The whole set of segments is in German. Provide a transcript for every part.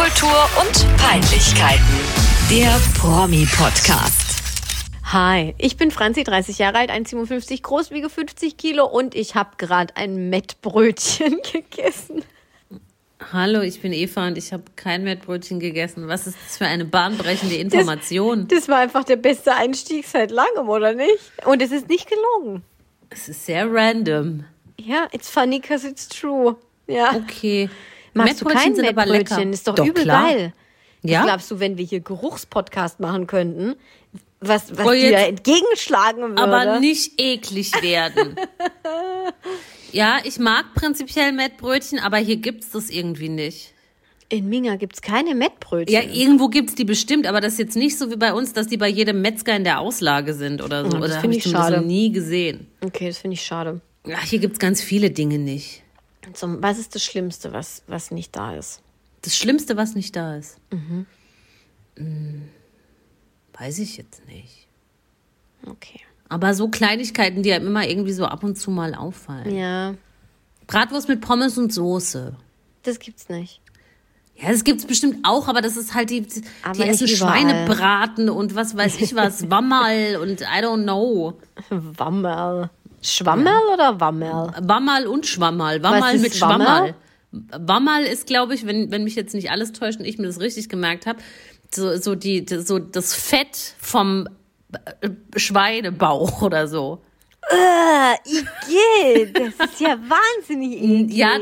Popkultur und Peinlichkeiten. Der Promi-Podcast. Hi, ich bin Franzi, 30 Jahre alt, 1,57 groß, wiege 50 Kilo und ich habe gerade ein Mettbrötchen gegessen. Hallo, ich bin Eva und ich habe kein Mettbrötchen gegessen. Was ist das für eine bahnbrechende Information? Das, das war einfach der beste Einstieg seit langem, oder nicht? Und es ist nicht gelogen. Es ist sehr random. Ja, it's funny because it's true. Ja. Okay. Magst du kein sind aber lecker. Ist doch, Doch, übel klar. geil. Ja? Was glaubst du, wenn wir hier Geruchspodcast machen könnten, was, was Oh, dir entgegenschlagen würde? Aber nicht eklig werden. ja, ich mag prinzipiell Mettbrötchen, aber hier gibt's das irgendwie nicht. In Minga gibt's keine Mettbrötchen. Ja, irgendwo gibt's die bestimmt, aber das ist jetzt nicht so wie bei uns, dass die bei jedem Metzger in der Auslage sind oder so. Oh, das oder find habe ich schade. nie gesehen. Okay, das finde ich schade. Ach, hier gibt's ganz viele Dinge nicht. Zum, was ist das Schlimmste, was, was nicht da ist? Das Schlimmste, was nicht da ist. Mhm. Hm, weiß ich jetzt nicht. Okay. Aber so Kleinigkeiten, die einem immer irgendwie so ab und zu mal auffallen. Ja, Bratwurst mit Pommes und Soße. das gibt's nicht. Ja, das gibt's bestimmt auch, aber das ist halt die, Aber die essen nicht überall. Schweinebraten und was weiß ich was, Wammerl und I don't know. Wammerl. Schwammerl oder Wammerl? Wammerl und Schwammerl. Wammerl mit Schwammerl? Wammerl ist, glaube ich, wenn, wenn mich jetzt nicht alles täuscht und ich mir das richtig gemerkt habe, so, so, die, so das Fett vom äh, Schweinebauch oder so. Äh, Igitt, das ist ja wahnsinnig eklig. Ja,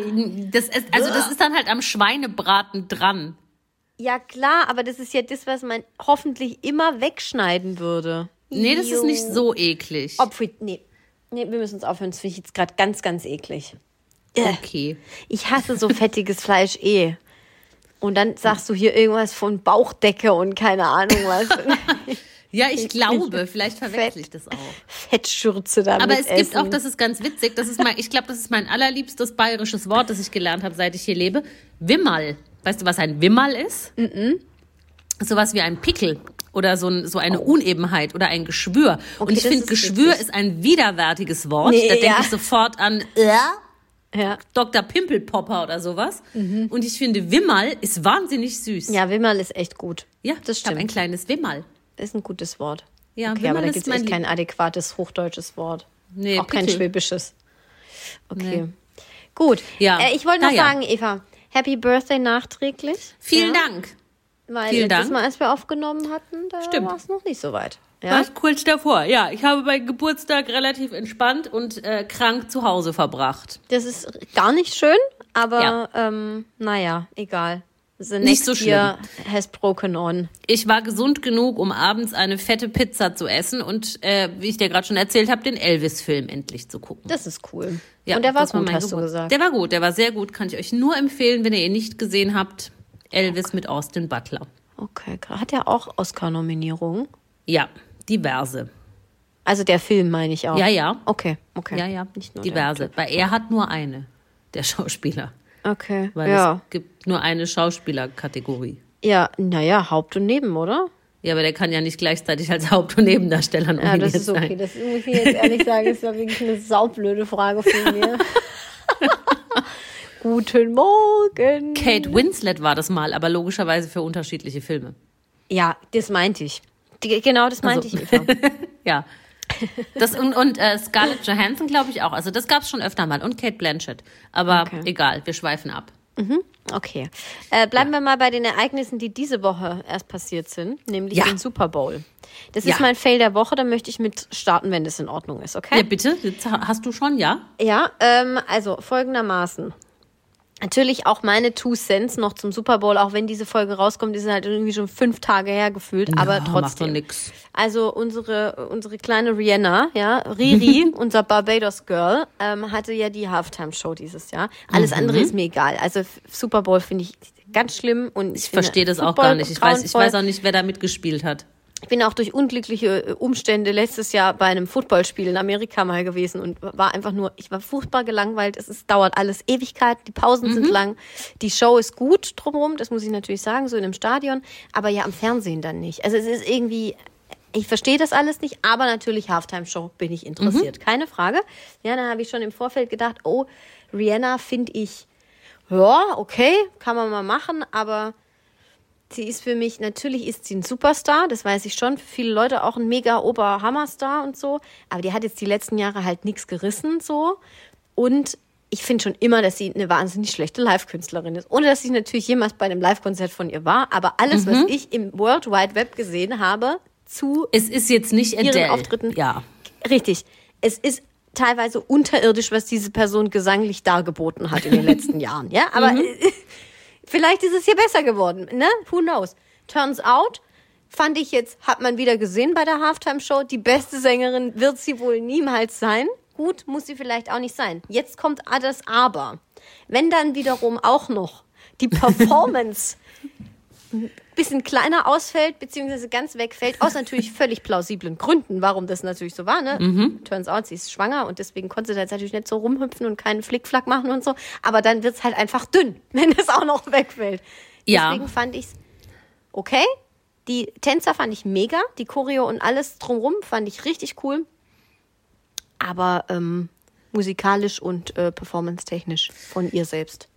das ist, also das ist dann halt am Schweinebraten dran. Ja, klar, aber das ist ja das, was man hoffentlich immer wegschneiden würde. Nee, das ist nicht so eklig. Obwohl, nee. Nee, wir müssen uns aufhören. Das finde ich jetzt gerade ganz, ganz eklig. Äh, Okay. Ich hasse so fettiges Fleisch eh. Und dann sagst du hier irgendwas von Bauchdecke und keine Ahnung was. Ja, ich glaube, vielleicht verwechsel ich das auch. Fettschürze damit Aber es gibt essen. auch, das ist ganz witzig, das ist mein, ich glaube, das ist mein allerliebstes bayerisches Wort, das ich gelernt habe, seit ich hier lebe. Wimmerl. Weißt du, was ein Wimmerl ist? Mhm. Sowas wie ein Pickel oder so, ein, so eine Unebenheit oder ein Geschwür. Und Okay, ich das finde, Geschwür witzig. ist ein widerwärtiges Wort. Nee, da denke ja. ich sofort an äh, Ja. Dr. Pimpelpopper oder sowas. Und ich finde, Wimmerl ist wahnsinnig süß. Mhm. ja, Wimmerl ist echt gut. ja das ich habe stimmt. ein kleines Wimmerl. Ist ein gutes Wort. Ja, Okay, Wimmerl aber da ist gibt es echt kein adäquates hochdeutsches Wort. Nee, Auch kein Pickel. schwäbisches. Okay. Nee. Gut. Ja. Äh, ich wollte noch Na ja. sagen, Eva, Happy Birthday nachträglich. Vielen ja? Dank. Weil Vielen letztes Dank. Mal, als wir aufgenommen hatten, da war es noch nicht so weit. Ja? Ja? Was kurz davor. Ja, ich habe meinen Geburtstag relativ entspannt und äh, krank zu Hause verbracht. Das ist gar nicht schön, aber Ja. ähm, naja, egal. The Nicht so year has broken on. Ich war gesund genug, um abends eine fette Pizza zu essen und, äh, wie ich dir gerade schon erzählt habe, den Elvis-Film endlich zu gucken. Das ist cool. Ja, Und der war gut, mein hast du Geburt- gesagt. Der war gut, der war sehr gut. Kann ich euch nur empfehlen, wenn ihr ihn nicht gesehen habt. Elvis mit Austin Butler. Okay, hat er auch Oscar-Nominierungen? Ja, diverse. Also der Film meine ich auch. Ja, ja. Okay, okay. Ja, ja, Nicht nur diverse. Weil er hat nur eine, der Schauspieler. Okay, Weil ja. es gibt nur eine Schauspielerkategorie. Ja, naja, Haupt und Neben, oder? Ja, aber der kann ja nicht gleichzeitig als Haupt- und Nebendarsteller Ja, nominiert das ist okay. sein. Das muss ich jetzt ehrlich sagen, ist ja wirklich eine saublöde Frage von mir. Guten Morgen. Kate Winslet war das mal, aber logischerweise für unterschiedliche Filme. Ja, das meinte ich. Genau das meinte Also- ich, Eva. Ja. Das und, und äh, Scarlett Johansson glaube ich auch. Also das gab es schon öfter mal. Und Kate Blanchett. Aber Okay. egal, wir schweifen ab. Okay. Äh, bleiben wir mal bei den Ereignissen, die diese Woche erst passiert sind, nämlich Ja. den Super Bowl. Das Ja. ist mein Fail der Woche, da möchte ich mit starten, wenn das in Ordnung ist, okay? Ja, bitte. Jetzt ha- hast du schon, ja? Ja, ähm, also folgendermaßen. Natürlich auch meine Two Cents noch zum Super Bowl, auch wenn diese Folge rauskommt, die sind halt irgendwie schon fünf Tage her gefühlt, aber Ja, Macht doch trotzdem. nix. Also unsere, unsere kleine Rihanna, ja, Riri, unser Barbados Girl, ähm, hatte ja die Halftime-Show dieses Jahr. Alles Mhm. andere ist mir egal. Also Super Bowl finde ich ganz schlimm und Ich verstehe das auch gar nicht. Ich weiß, ich weiß auch nicht, wer da mitgespielt hat. Ich bin auch durch unglückliche äh, Umstände letztes Jahr bei einem Footballspiel in Amerika mal gewesen und war einfach nur, ich war furchtbar gelangweilt. Es ist, dauert alles Ewigkeiten, die Pausen sind lang. Die Show ist gut drumherum, das muss ich natürlich sagen, so in einem Stadion, aber ja am Fernsehen dann nicht. Also es ist irgendwie, ich verstehe das alles nicht, aber natürlich Halftime-Show bin ich interessiert, keine Frage. Ja, da habe ich schon im Vorfeld gedacht, oh, Rihanna finde ich, ja, okay, kann man mal machen, aber Sie ist für mich, natürlich ist sie ein Superstar, das weiß ich schon. Für viele Leute auch ein mega Ober-Hammerstar und so. Aber die hat jetzt die letzten Jahre halt nichts gerissen, so. Und ich finde schon immer, dass sie eine wahnsinnig schlechte Live-Künstlerin ist. Ohne dass ich natürlich jemals bei einem Live-Konzert von ihr war. Aber alles, was ich im World Wide Web gesehen habe, zu Es ist jetzt nicht ihren Adele. Auftritten. Ja. Richtig. Es ist teilweise unterirdisch, was diese Person gesanglich dargeboten hat in den letzten Jahren. Ja, aber Mhm. vielleicht ist es hier besser geworden. Ne? Who knows? Turns out, fand ich jetzt, hat man wieder gesehen bei der Halftime-Show, die beste Sängerin wird sie wohl niemals sein. Gut, muss sie vielleicht auch nicht sein. Jetzt kommt das Aber. Wenn dann wiederum auch noch die Performance bisschen kleiner ausfällt, beziehungsweise ganz wegfällt, aus natürlich völlig plausiblen Gründen, warum das natürlich so war. Ne? Turns out, sie ist schwanger und deswegen konnte sie da jetzt natürlich nicht so rumhüpfen und keinen Flickflack machen und so. Aber dann wird's halt einfach dünn, wenn es auch noch wegfällt. Ja. Deswegen fand ich's okay. Die Tänzer fand ich mega, die Choreo und alles drumrum fand ich richtig cool. Aber ähm, musikalisch und äh, performance-technisch von ihr selbst.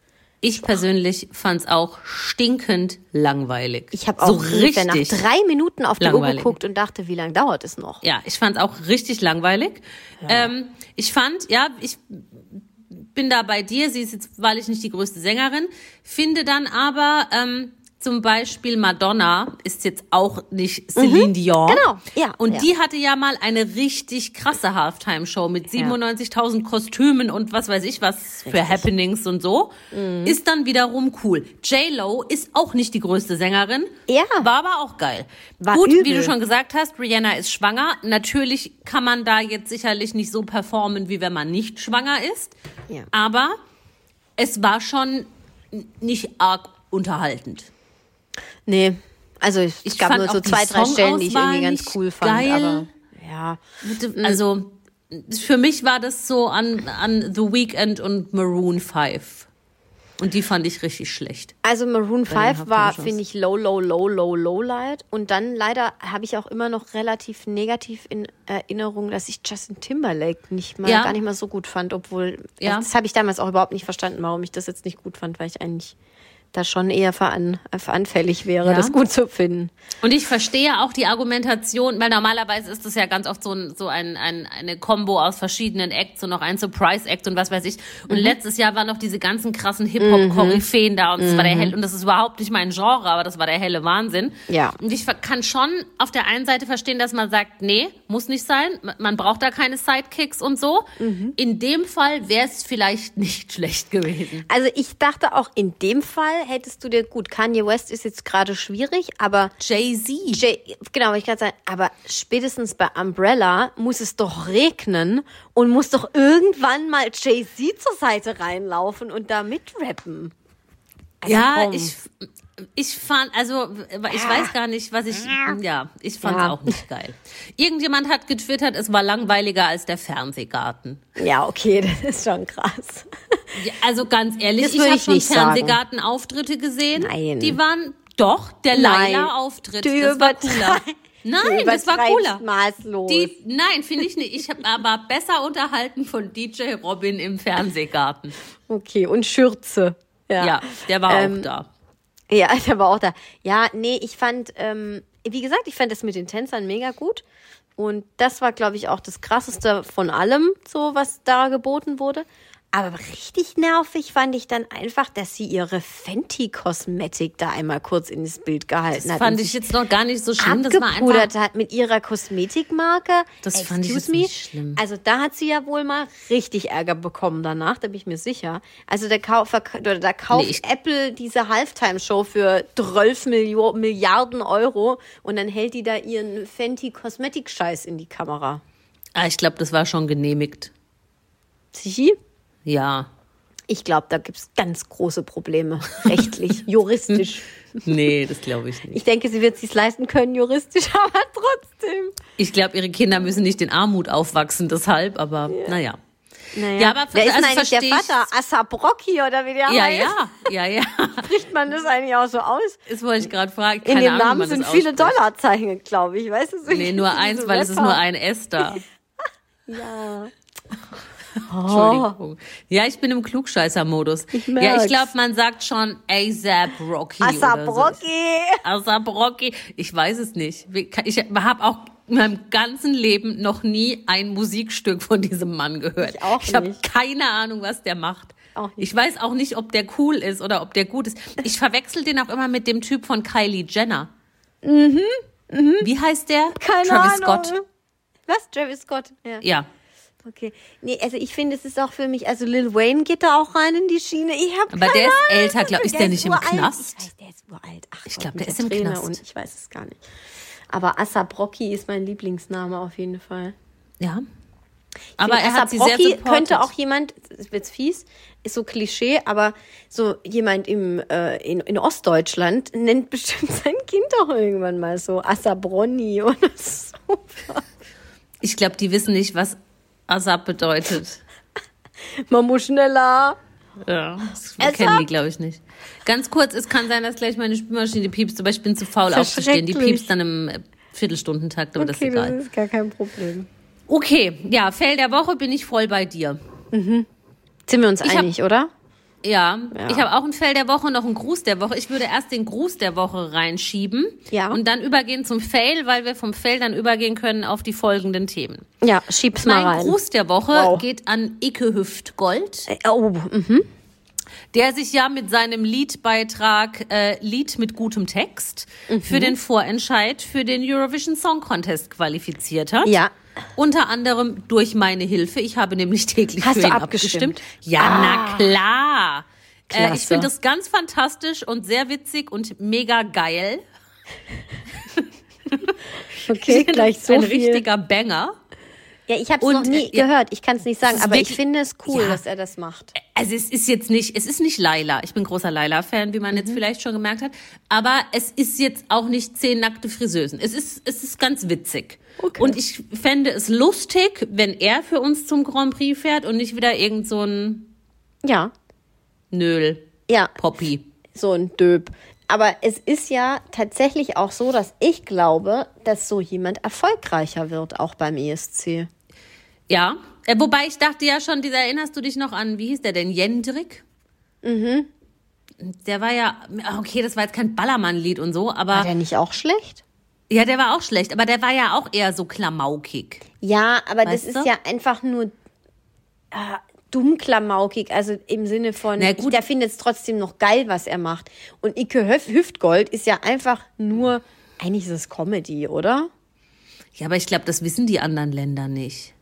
Ich persönlich fand's auch stinkend langweilig. Ich habe so auch nach richtig. drei Minuten auf die Uhr geguckt und dachte, wie lange dauert es noch? Ja, ich fand's auch richtig langweilig. Ähm, ich fand, ja, ich bin da bei dir. Sie ist jetzt, weil ich nicht die größte Sängerin, finde dann aber ähm, zum Beispiel Madonna ist jetzt auch nicht Celine Dion. Genau, ja, Und ja. die hatte ja mal eine richtig krasse Halftime-Show mit 97.000 Kostümen und was weiß ich was für Happenings und so. Mhm. Ist dann wiederum cool. J-Lo ist auch nicht die größte Sängerin. Ja. War aber auch geil. War Gut, wie übel. du schon gesagt hast, Rihanna ist schwanger. Natürlich kann man da jetzt sicherlich nicht so performen, wie wenn man nicht schwanger ist. Ja. Aber es war schon nicht arg unterhaltend. Nee, also es Ich gab nur so zwei, drei Stellen, die ich irgendwie ganz cool fand. geil. Aber ja, Also für mich war das so an, an The Weeknd und Maroon 5. Und die fand ich richtig schlecht. also Maroon 5 war, finde ich, low, low, low, low, low light. Und dann leider habe ich auch immer noch relativ negativ in Erinnerung, dass ich Justin Timberlake nicht mal, Ja. gar nicht mal so gut fand, obwohl, Ja. das habe ich damals auch überhaupt nicht verstanden, warum ich das jetzt nicht gut fand, weil ich eigentlich da schon eher veran, äh, veranfällig wäre, Ja. das gut zu finden. Und ich verstehe auch die Argumentation, weil normalerweise ist das ja ganz oft so, ein, so ein, ein, eine Combo aus verschiedenen Acts und noch ein Surprise-Act und was weiß ich. Und Mhm. letztes Jahr waren noch diese ganzen krassen Hip-Hop-Koryphäen da und das war der helle, und das ist überhaupt nicht mein Genre, aber das war der helle Wahnsinn. Mhm. Ja. Und ich kann schon auf der einen Seite verstehen, dass man sagt, nee, muss nicht sein, man- man braucht da keine Sidekicks und so. Mhm. In dem Fall wäre es vielleicht nicht schlecht gewesen. Also ich dachte auch in dem Fall hättest du dir, gut, Kanye West ist jetzt gerade schwierig, aber Jay-Z. Jay, genau, ich gerade sagen, aber spätestens bei Umbrella muss es doch regnen und muss doch irgendwann mal Jay-Z zur Seite reinlaufen und da mitrappen. Also Ja, komm. ich, ich fand, also ich weiß gar nicht, was ich, ja, ich fand es Ja. auch nicht geil. Irgendjemand hat getwittert, es war langweiliger als der Fernsehgarten. Ja, okay, das ist schon krass. Ja, also ganz ehrlich, Das ich habe schon. Fernsehgarten-Auftritte gesehen. Nein. Die waren doch der. Du Das war cooler. Nein, das war cooler. Maßlos. Die, nein, finde ich nicht. Ich habe aber besser unterhalten von DJ Robin im Fernsehgarten. okay, und Schürze. Ja, Ja, der war Ähm, auch da. Ja, der war auch da. Ja, nee, ich fand, ähm, wie gesagt, ich fand das mit den Tänzern mega gut. Und das war, glaube ich, auch das Krasseste von allem, so was da geboten wurde. Aber richtig nervig fand ich dann einfach, dass sie ihre Fenty-Kosmetik da einmal kurz ins Bild gehalten Das hat. fand und ich jetzt noch gar nicht so schlimm. Das war einfach. hat mit ihrer Kosmetikmarke. Das fand ich Excuse jetzt me. nicht schlimm. Also da hat sie ja wohl mal richtig Ärger bekommen danach, da bin ich mir sicher. Also da, kau verk- oder da kauft Nee, Apple diese Halftime-Show für 12 Millio Milliarden Euro und dann hält die da ihren Fenty-Kosmetik-Scheiß in die Kamera. Ah, ich glaube, das war schon genehmigt. Sie? Ja. Ich glaube, da gibt's ganz große Probleme. Rechtlich, juristisch. Nee, das glaube ich nicht. Ich denke, sie wird sich's leisten können, juristisch, aber trotzdem. Ich glaube, ihre Kinder müssen nicht in Armut aufwachsen, deshalb, aber naja. Naja. Ja, aber Wer ist also eigentlich der Vater? Assabrocki oder wie der Ja, heißt? ja, ja, ja. Spricht man das eigentlich auch so aus? Das wollte ich gerade fragen. In Keine dem Ahnung, wie Namen sind viele. Dollarzeichen, glaube ich. Weißt du? so Nee, nur eins, weil es ist Rapper. nur ein S da. Ja. Entschuldigung. Ja, ich bin im Klugscheißer-Modus. Ich ja, ich glaube, man sagt schon ASAP Rocky Asap so. Rocky. ASAP Rocky. Ich weiß es nicht. Ich habe auch in meinem ganzen Leben noch nie ein Musikstück von diesem Mann gehört. Ich auch Ich habe nicht. keine Ahnung, was der macht. Nicht. Ich weiß auch nicht, ob der cool ist oder ob der gut ist. Ich verwechsel den auch immer mit dem Typ von Kylie Jenner. Mhm. Wie heißt der? Keine Travis Ahnung. Scott. Was? Travis Scott? Ja. Ja. Okay. Nee, also ich finde, es ist auch für mich, also Lil Wayne geht da auch rein in die Schiene. Ich habe Aber der ist älter, glaub- ist der nicht im. Knast? Ich weiß, der ist uralt. Ach, Ich Gott, glaub, mit der ist im Träne Knast. Und ich weiß es gar nicht. Aber Asap Rocky ist mein Lieblingsname auf jeden Fall. Ja. Ich Aber er hat sie sehr supported. könnte auch jemand, jetzt fies, ist so Klischee, aber so jemand im, äh, in, in Ostdeutschland nennt bestimmt sein Kind auch irgendwann mal so Asabroni oder so. Ich glaube, die wissen nicht, was ASAP bedeutet. Man muss schneller. Ja, das ASAP? kennen die, glaube ich, nicht. Ganz kurz, es kann sein, dass gleich meine Spülmaschine piepst, aber ich bin zu faul aufzustehen. Die piepst dann im äh, Viertelstundentakt, aber das ist Okay, egal. das ist gar kein Problem. Okay, ja, Fell der Woche bin ich voll bei dir. Sind wir uns Ich einig, oder? Ja, Ja. ich habe auch ein Fell der Woche, noch einen Gruß der Woche. Ich würde erst den Gruß der Woche reinschieben Ja. und dann übergehen zum Fail, weil wir vom Fail dann übergehen können auf die folgenden Themen. Ja, schieb's mal Mein rein. Gruß der Woche Wow. geht an Icke Hüftgold. Äh, Oh, mhm. Der sich ja mit seinem Liedbeitrag äh, Lied mit gutem Text Mhm. für den Vorentscheid für den Eurovision Song Contest qualifiziert hat. Ja. Unter anderem durch meine Hilfe. Ich habe nämlich täglich Hast für du ihn abgestimmt? abgestimmt. Ja, na klar. Äh, ich finde das ganz fantastisch und sehr witzig und mega geil. Okay, gleich so Ein viel. richtiger Banger. Ja, ich habe es noch nie äh, ja. gehört. Ich kann es nicht sagen, aber ich finde es cool, Ja. dass er das macht. Also es ist jetzt nicht, es ist nicht Laila. Ich bin großer Laila-Fan, wie man Mhm. jetzt vielleicht schon gemerkt hat. Aber es ist jetzt auch nicht zehn nackte Friseusen. Es ist, es ist ganz witzig. Okay. Und ich fände es lustig, wenn er für uns zum Grand Prix fährt und nicht wieder irgend so ein Ja, Nöl, ja, Poppy. so ein Döb. Aber es ist ja tatsächlich auch so, dass ich glaube, dass so jemand erfolgreicher wird, auch beim ESC. Ja. Äh, wobei ich dachte ja schon, dieser erinnerst du dich noch an, wie hieß der denn? Jendrik? Mhm. Der war ja, okay, das war jetzt kein Ballermann-Lied und so, aber War der nicht auch schlecht? ja, der war auch schlecht, aber der war ja auch eher so klamaukig. Ja, aber Weißt das du? ist ja einfach nur äh, dumm klamaukig, also im Sinne von, Na ich, gut. der findet es trotzdem noch geil, was er macht. Und Ike Höf Hüftgold ist ja einfach nur, eigentlich ist es Comedy, oder? Ja, aber ich glaube, das wissen die anderen Länder nicht.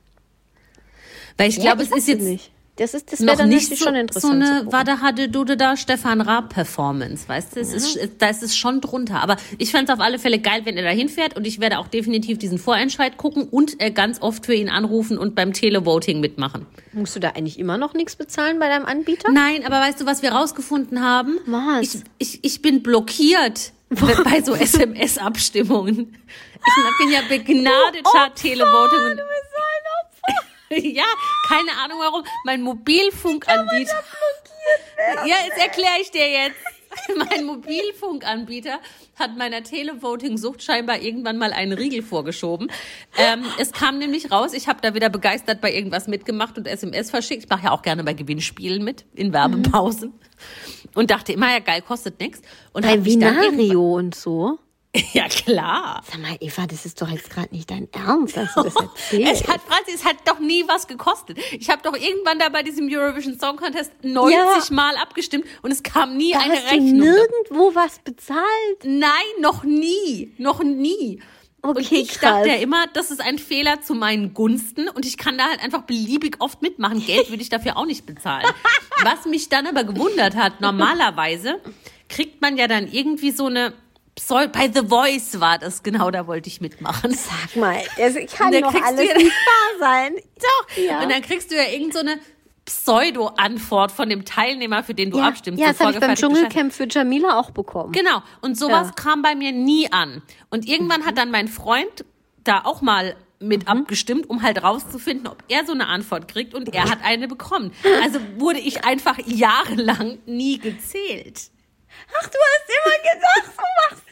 Weil ich Ja, glaube, es ist jetzt nicht. Das ist, das wäre noch dann nicht so, schon so interessant. zu eine gucken. Wada hatte Dude da Stefan Raab Performance, weißt du? Es ist, da ist es schon drunter. Aber ich fände es auf alle Fälle geil, wenn er da hinfährt und ich werde auch definitiv diesen Vorentscheid gucken und äh, ganz oft für ihn anrufen und beim Televoting mitmachen. Musst du da eigentlich immer noch nichts bezahlen bei deinem Anbieter? Nein, aber weißt du, was wir rausgefunden haben? Was? Ich, ich, ich bin blockiert bei so SMS-Abstimmungen. Ich bin ja begnadeter Televoting. Ja, keine Ahnung warum. Mein Mobilfunkanbieter. Ja, jetzt erkläre ich dir jetzt. Mein Mobilfunkanbieter hat meiner Televoting-Sucht scheinbar irgendwann mal einen Riegel vorgeschoben. Ähm, es kam nämlich raus, ich habe da wieder begeistert bei irgendwas mitgemacht und SMS verschickt. Ich mache ja auch gerne bei Gewinnspielen mit, in Werbepausen. Und dachte immer, ja geil, kostet nichts. Und Bei Vinario und so? Ja, klar. Sag mal, Eva, das ist doch jetzt gerade nicht dein Ernst, dass du das erzählst. Es hat, Franzi, es hat doch nie was gekostet. Ich habe doch irgendwann da bei diesem Eurovision Song Contest 90 Ja. Mal abgestimmt und es kam nie da eine hast du Rechnung. nirgendwo was bezahlt. Nein, noch nie. Noch nie. und Okay, ich krass. dachte ja immer, das ist ein Fehler zu meinen Gunsten und ich kann da halt einfach beliebig oft mitmachen. Geld würde ich dafür auch nicht bezahlen. Was mich dann aber gewundert hat, normalerweise kriegt man ja dann irgendwie so eine Pseu bei The Voice war das, genau, da wollte ich mitmachen. Sag mal, das kann Da doch alles nicht wahr sein. Doch. Ja. Und dann kriegst du ja irgend so eine Pseudo-Antwort von dem Teilnehmer, für den du Ja, abstimmst. ja das habe ich beim. Dschungelcamp für Jamila auch bekommen. Genau. Und sowas Ja. kam bei mir nie an. Und irgendwann hat dann mein Freund da auch mal mit Mhm. abgestimmt, um halt rauszufinden, ob er so eine Antwort kriegt. Und er hat eine bekommen. Also wurde ich einfach jahrelang nie gezählt. Ach, du hast immer gedacht, du machst.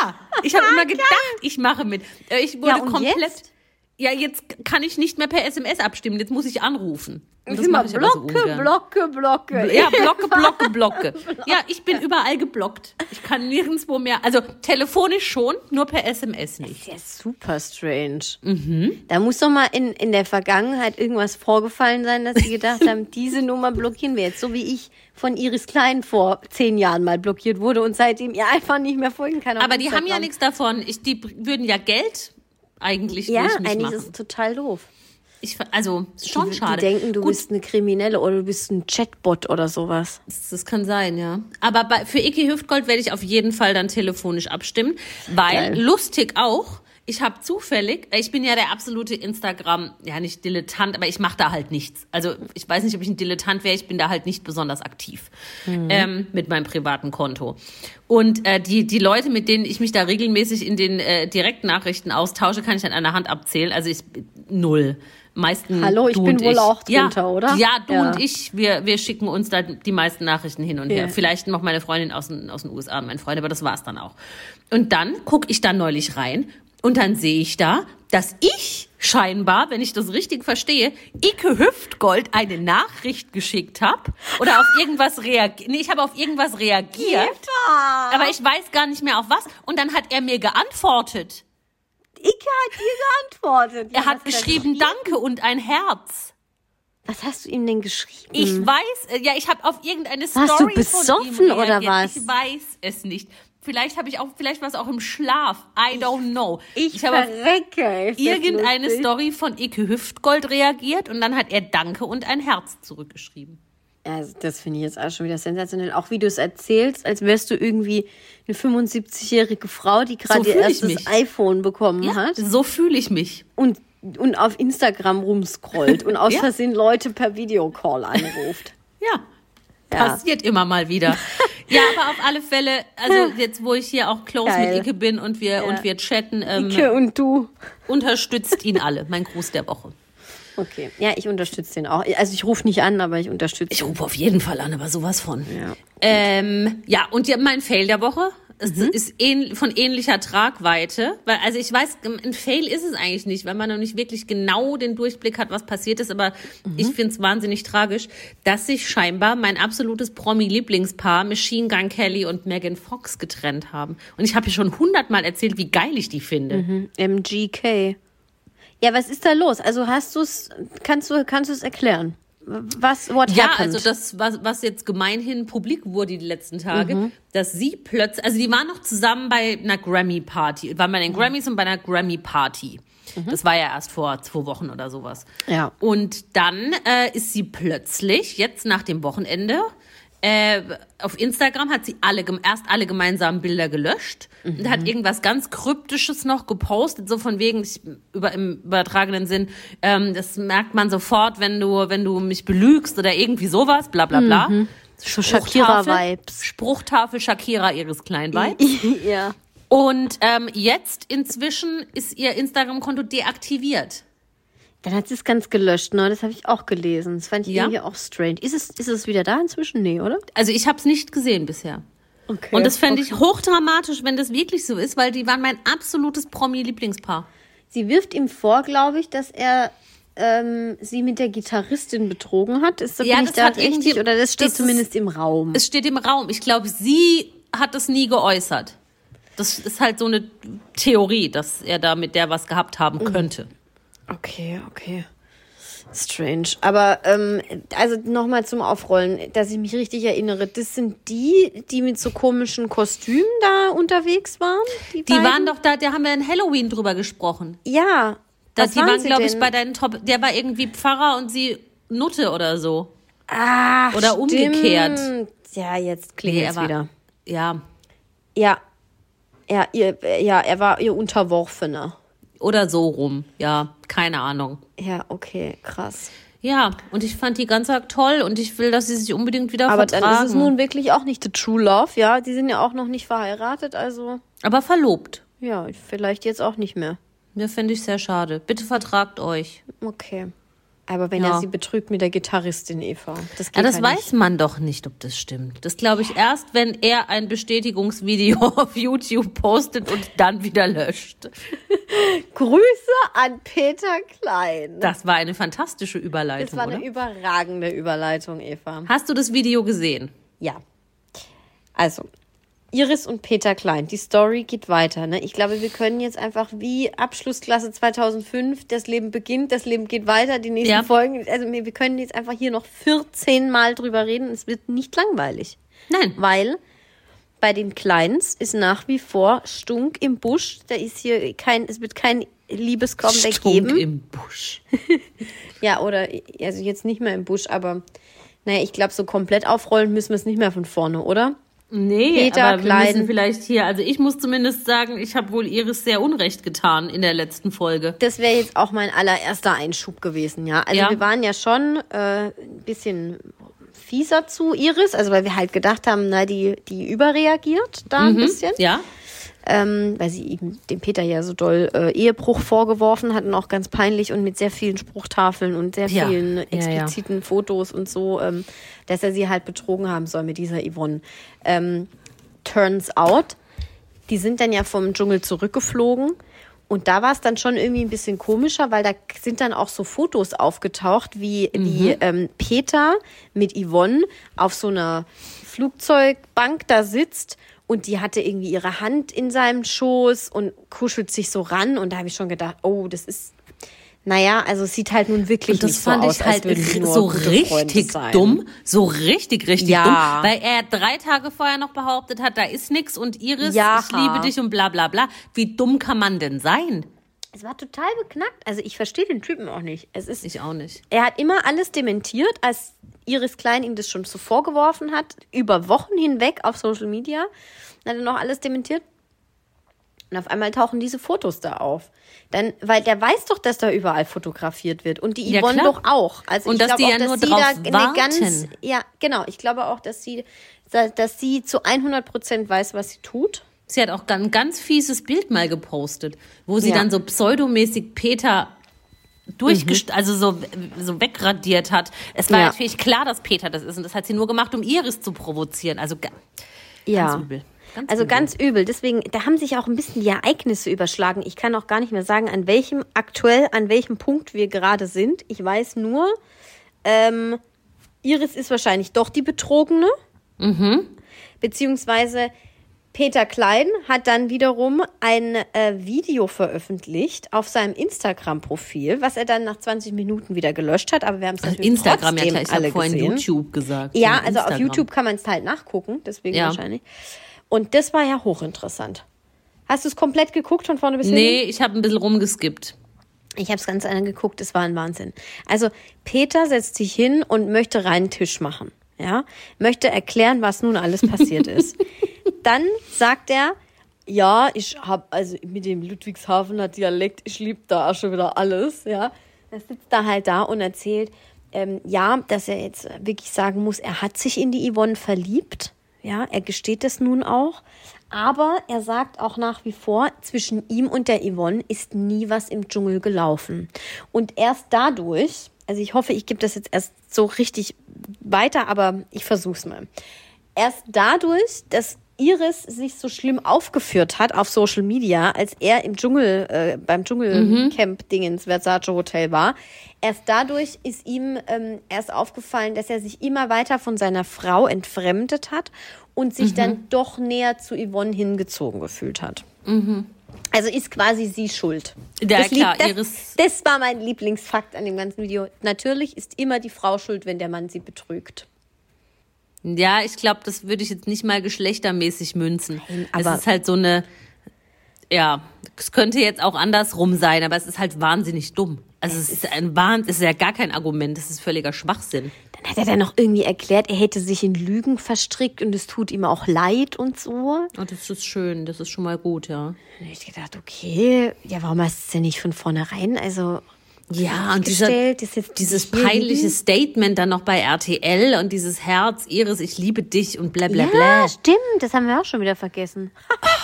Ja, ich habe immer gedacht, ich mache mit. Äh, Ich wurde Ja, komplett. jetzt? Ja, jetzt kann ich nicht mehr per SMS abstimmen. Jetzt muss ich anrufen. Und das mache ich aber so Blocke, ungern. Blocke, Blocke. Ja, Blocke, Blocke, Blocke. Ja, ich bin überall geblockt. Ich kann nirgendwo mehr. Also telefonisch schon, nur per SMS nicht. Ja, super strange. Mhm. Da muss doch mal in, in der Vergangenheit irgendwas vorgefallen sein, dass sie gedacht haben, diese Nummer blockieren wir jetzt. So wie ich von Iris Klein vor zehn Jahren mal blockiert wurde und seitdem ihr einfach nicht mehr folgen kann. Aber die haben ja Instagram. nichts davon. Ich, die würden ja Geld eigentlich Ja, durch mich eigentlich machen. ist es total doof. Ich, also, schon die, schade. Die denken, du Gut, bist eine Kriminelle oder du bist ein Chatbot oder sowas. Das, das kann sein, ja. Aber bei, für Iki Hüftgold werde ich auf jeden Fall dann telefonisch abstimmen, weil Geil. lustig auch. Ich habe zufällig, ich bin ja der absolute Instagram, ja nicht Dilettant, aber ich mache da halt nichts. Also ich weiß nicht, ob ich ein Dilettant wäre, ich bin da halt nicht besonders aktiv ähm, mit meinem privaten Konto. Und äh, die, die Leute, mit denen ich mich da regelmäßig in den äh, Direktnachrichten austausche, kann ich an einer Hand abzählen. Also ich null. Meisten Hallo, ich du bin und wohl ich. auch ja, drunter, oder? Ja, du Ja. und ich, wir, wir schicken uns da die meisten Nachrichten hin und her. Ja. Vielleicht noch meine Freundin aus den, aus den USA und mein Freund, aber das war's dann auch. Und dann gucke ich da neulich rein und dann sehe ich da, dass ich scheinbar, wenn ich das richtig verstehe, Ike Hüftgold eine Nachricht geschickt habe oder auf irgendwas reagiert. Nee, ich habe auf irgendwas reagiert, aber ich weiß gar nicht mehr auf was. Und dann hat er mir geantwortet. Ike hat dir geantwortet. Er hat geschrieben, danke und ein Herz. Was hast du ihm denn geschrieben? Ich weiß, äh, ja, ich habe auf irgendeine Warst du Story von ihm besoffen oder was? Ich weiß es nicht. Vielleicht habe ich auch, vielleicht war es auch im Schlaf. I don't know. ich habe auf verrecke. Das irgendeine lustig? Story von Ike Hüftgold reagiert und dann hat er Danke und ein Herz zurückgeschrieben. Also das finde ich jetzt auch schon wieder sensationell. Auch wie du es erzählst, als wärst du irgendwie eine 75-jährige Frau, die gerade So ihr erstes iPhone bekommen Ja, hat so fühle ich mich. und, und auf Instagram rumscrollt und aus Ja. Versehen Leute per Videocall anruft. Ja. Ja. Passiert immer mal wieder. ja, aber auf alle Fälle, also jetzt, wo ich hier auch close Geil. mit Ike bin und wir, und wir chatten, ähm, Ike und du. unterstützt ihn alle. Mein Gruß der Woche. Okay. Ja, ich unterstütze den auch. Also ich rufe nicht an, aber ich unterstütze Ich rufe auf jeden Fall an, aber sowas von. Ja. Ähm, ja, und ja, mein Fail der Woche es Mhm. ist ähn, von ähnlicher Tragweite. Weil, also ich weiß, ein Fail ist es eigentlich nicht, weil man noch nicht wirklich genau den Durchblick hat, was passiert ist. Aber Mhm. ich finde es wahnsinnig tragisch, dass sich scheinbar mein absolutes Promi-Lieblingspaar Machine Gun Kelly und Megan Fox getrennt haben. Und ich habe hier schon hundertmal erzählt, wie geil ich die finde. Mhm. MGK. Ja, was ist da los? Also hast du es, kannst du kannst du es erklären? Was, what Ja, happened? also das, was, was jetzt gemeinhin publik wurde die letzten Tage, Mhm. dass sie plötzlich, also die waren noch zusammen bei einer Grammy-Party, waren bei den Grammys und bei einer Grammy-Party. Das war ja erst vor zwei Wochen oder sowas. Mhm. Ja. Und dann äh, ist sie plötzlich, jetzt nach dem Wochenende, äh, auf Instagram hat sie alle, erst alle gemeinsamen Bilder gelöscht und Mhm. hat irgendwas ganz Kryptisches noch gepostet, so von wegen, ich, über, im übertragenen Sinn, ähm, das merkt man sofort, wenn du, wenn du mich belügst oder irgendwie sowas, bla bla bla. Mhm. Shakira-Vibes. Spruchtafel Shakira ihres Kleinweibs. ja. Und ähm, jetzt inzwischen ist ihr Instagram-Konto deaktiviert. Dann hat sie es ganz gelöscht, ne? Das habe ich auch gelesen. Das fand ich Ja. irgendwie auch strange. Ist es, ist es wieder da inzwischen? Nee, oder? Also ich habe es nicht gesehen bisher. Okay. Und das fände ich hochdramatisch, wenn das wirklich so ist, weil die waren mein absolutes Promi-Lieblingspaar. Sie wirft ihm vor, glaube ich, dass er ähm, sie mit der Gitarristin betrogen hat. Ist, Ja, bin ich das da richtig? Oder das steht das ist- zumindest im Raum. Es steht im Raum. Ich glaube, sie hat das nie geäußert. Das ist halt so eine Theorie, dass er da mit der was gehabt haben könnte. Okay, okay. Strange. Aber ähm, also nochmal zum Aufrollen, dass ich mich richtig erinnere. Das sind die, die mit so komischen Kostümen da unterwegs waren? Die beiden? waren doch da, da haben wir in Halloween drüber gesprochen. Ja. Da, Was die waren, sie glaube ich, bei deinen Top. Der war irgendwie Pfarrer und sie Nutte oder so. Ah, Oder stimmt. umgekehrt. Ja, jetzt klingt es er war, wieder. Ja. Ja. Ja, ihr, ja, er war ihr Unterworfener. Oder so rum. Ja, keine Ahnung. Ja, okay, krass. Ja, und ich fand die ganz arg toll und ich will, dass sie sich unbedingt wieder Aber vertragen. dann ist es nun wirklich auch nicht the true love, ja. Die sind ja auch noch nicht verheiratet, also Aber verlobt. ja, vielleicht jetzt auch nicht mehr. Ja, finde ich sehr schade. Bitte vertragt euch. Okay. Aber wenn Ja. er sie betrügt mit der Gitarristin Eva, das geht Ja, das halt weiß man doch nicht, ob das stimmt. Das glaube ich erst, wenn er ein Bestätigungsvideo auf YouTube postet und dann wieder löscht. nicht. Grüße an Peter Klein. Das war eine fantastische Überleitung, Das war eine oder? überragende Überleitung, Eva. Hast du das Video gesehen? Ja. Also, Iris und Peter Klein, die Story geht weiter. Ne? Ich glaube, wir können jetzt einfach wie Abschlussklasse 2005, das Leben beginnt, das Leben geht weiter, die nächsten Ja. Folgen. Also, wir können jetzt einfach hier noch 14 Mal drüber reden. Es wird nicht langweilig. Nein. Weil bei den Kleins ist nach wie vor Stunk im Busch. Da ist hier kein, es wird kein Liebescomeback Stunk geben. im Busch. Ja, oder also jetzt nicht mehr im Busch, aber naja, ich glaube, so komplett aufrollen müssen wir es nicht mehr von vorne, oder? Nee, Peter aber wir Klein. müssen vielleicht hier, also ich muss zumindest sagen, ich habe wohl Iris sehr Unrecht getan in der letzten Folge. Das wäre jetzt auch mein allererster Einschub gewesen, ja. Also Ja. wir waren ja schon äh, ein bisschen fieser zu Iris, also weil wir halt gedacht haben, na, die, die überreagiert da ein bisschen. Ja? Ähm, weil sie ihm dem Peter ja so doll äh, Ehebruch vorgeworfen hat und auch ganz peinlich und mit sehr vielen Spruchtafeln und sehr Ja, vielen ja, ja. expliziten Fotos und so, ähm, dass er sie halt betrogen haben soll mit dieser Yvonne. Ähm, turns out, die sind dann ja vom Dschungel zurückgeflogen. Und da war es dann schon irgendwie ein bisschen komischer, weil da sind dann auch so Fotos aufgetaucht, wie, wie ähm, Peter mit Yvonne auf so einer Flugzeugbank da sitzt und die hatte irgendwie ihre Hand in seinem Schoß und kuschelt sich so ran. Und da habe ich schon gedacht, oh, das ist, naja, also es sieht halt nun wirklich Und das nicht so fand aus, ich halt die nur so richtig dumm. So richtig, richtig Ja. dumm. Weil er drei Tage vorher noch behauptet hat, da ist nix und Iris, Ja. ich liebe dich und bla bla bla. Wie dumm kann man denn sein? Es war total beknackt. Also ich verstehe den Typen auch nicht. Es ist, Ich auch nicht. Er hat immer alles dementiert, als Iris Klein ihm das schon so vorgeworfen hat, über Wochen hinweg auf Social Media. Dann hat er noch alles dementiert. Und auf einmal tauchen diese Fotos da auf. Dann, weil der weiß doch, dass da überall fotografiert wird. Und die Ja, Yvonne klar. doch auch. Also Und ich dass die auch, ja dass nur sie drauf da eine ganz, warten. ja, genau. Ich glaube auch, dass sie, dass sie zu 100 Prozent weiß, was sie tut. Sie hat auch ein ganz fieses Bild mal gepostet, wo sie Ja. dann so pseudomäßig Peter durchgest also so, so wegradiert hat. Es war Ja. natürlich klar, dass Peter das ist und das hat sie nur gemacht, um Iris zu provozieren. Also Ja. ganz übel. Ganz Also übel. ganz übel. Deswegen, da haben sich auch ein bisschen die Ereignisse überschlagen. Ich kann auch gar nicht mehr sagen, an welchem, aktuell, an welchem Punkt wir gerade sind. Ich weiß nur, ähm, Iris ist wahrscheinlich doch die Betrogene. Beziehungsweise Peter Klein hat dann wiederum ein äh, Video veröffentlicht auf seinem Instagram-Profil, was er dann nach 20 Minuten wieder gelöscht hat. Aber wir haben es natürlich Instagram, ja trotzdem klar, ich alle vorhin gesehen. YouTube gesagt. Ja, also auf Instagram. YouTube kann man es halt nachgucken, deswegen Ja. wahrscheinlich. Und das war ja hochinteressant. Hast du es komplett geguckt von vorne bis Nee, hinten? ich habe ein bisschen rumgeskippt. Ich habe es ganz angeguckt, es war ein Wahnsinn. Also Peter setzt sich hin und möchte reinen Tisch machen. Ja, möchte erklären, was nun alles passiert ist. Dann sagt er, ja, ich habe also mit dem Ludwigshafener Dialekt, ich liebe da auch schon wieder alles. Ja, er sitzt da halt da und erzählt, ähm, ja, dass er jetzt wirklich sagen muss, er hat sich in die Yvonne verliebt. Ja, er gesteht es nun auch. Aber er sagt auch nach wie vor, zwischen ihm und der Yvonne ist nie was im Dschungel gelaufen. Und erst dadurch, also ich hoffe, ich gebe das jetzt erst so richtig weiter, aber ich versuch's mal. Erst dadurch, dass Iris sich so schlimm aufgeführt hat auf Social Media, als er im Dschungel, äh, beim Dschungelcamp-Dingens Versace Hotel war, erst dadurch ist ihm ähm, erst aufgefallen, dass er sich immer weiter von seiner Frau entfremdet hat und sich dann doch näher zu Yvonne hingezogen gefühlt hat. Also ist quasi sie schuld. Ja, das, klar, das, Iris- das war mein Lieblingsfakt an dem ganzen Video. Natürlich ist immer die Frau schuld, wenn der Mann sie betrügt. Ja, ich glaube, das würde ich jetzt nicht mal geschlechtermäßig münzen. Nein, es aber- ist halt so eine, ja, es könnte jetzt auch andersrum sein, aber es ist halt wahnsinnig dumm. Also es ist ein Wahn, es ist ja gar kein Argument, es ist völliger Schwachsinn. Dann hat er dann noch irgendwie erklärt, er hätte sich in Lügen verstrickt und es tut ihm auch leid und so. Und das ist schön, das ist schon mal gut, ja. Und ich gedacht, okay, ja, warum hast du es denn nicht von vornherein? Also Ja, und dieser, dieses peinliche hin? Statement dann noch bei RTL und dieses Herz, Iris, ich liebe dich und bla bla Ja, bla. stimmt, das haben wir auch schon wieder vergessen.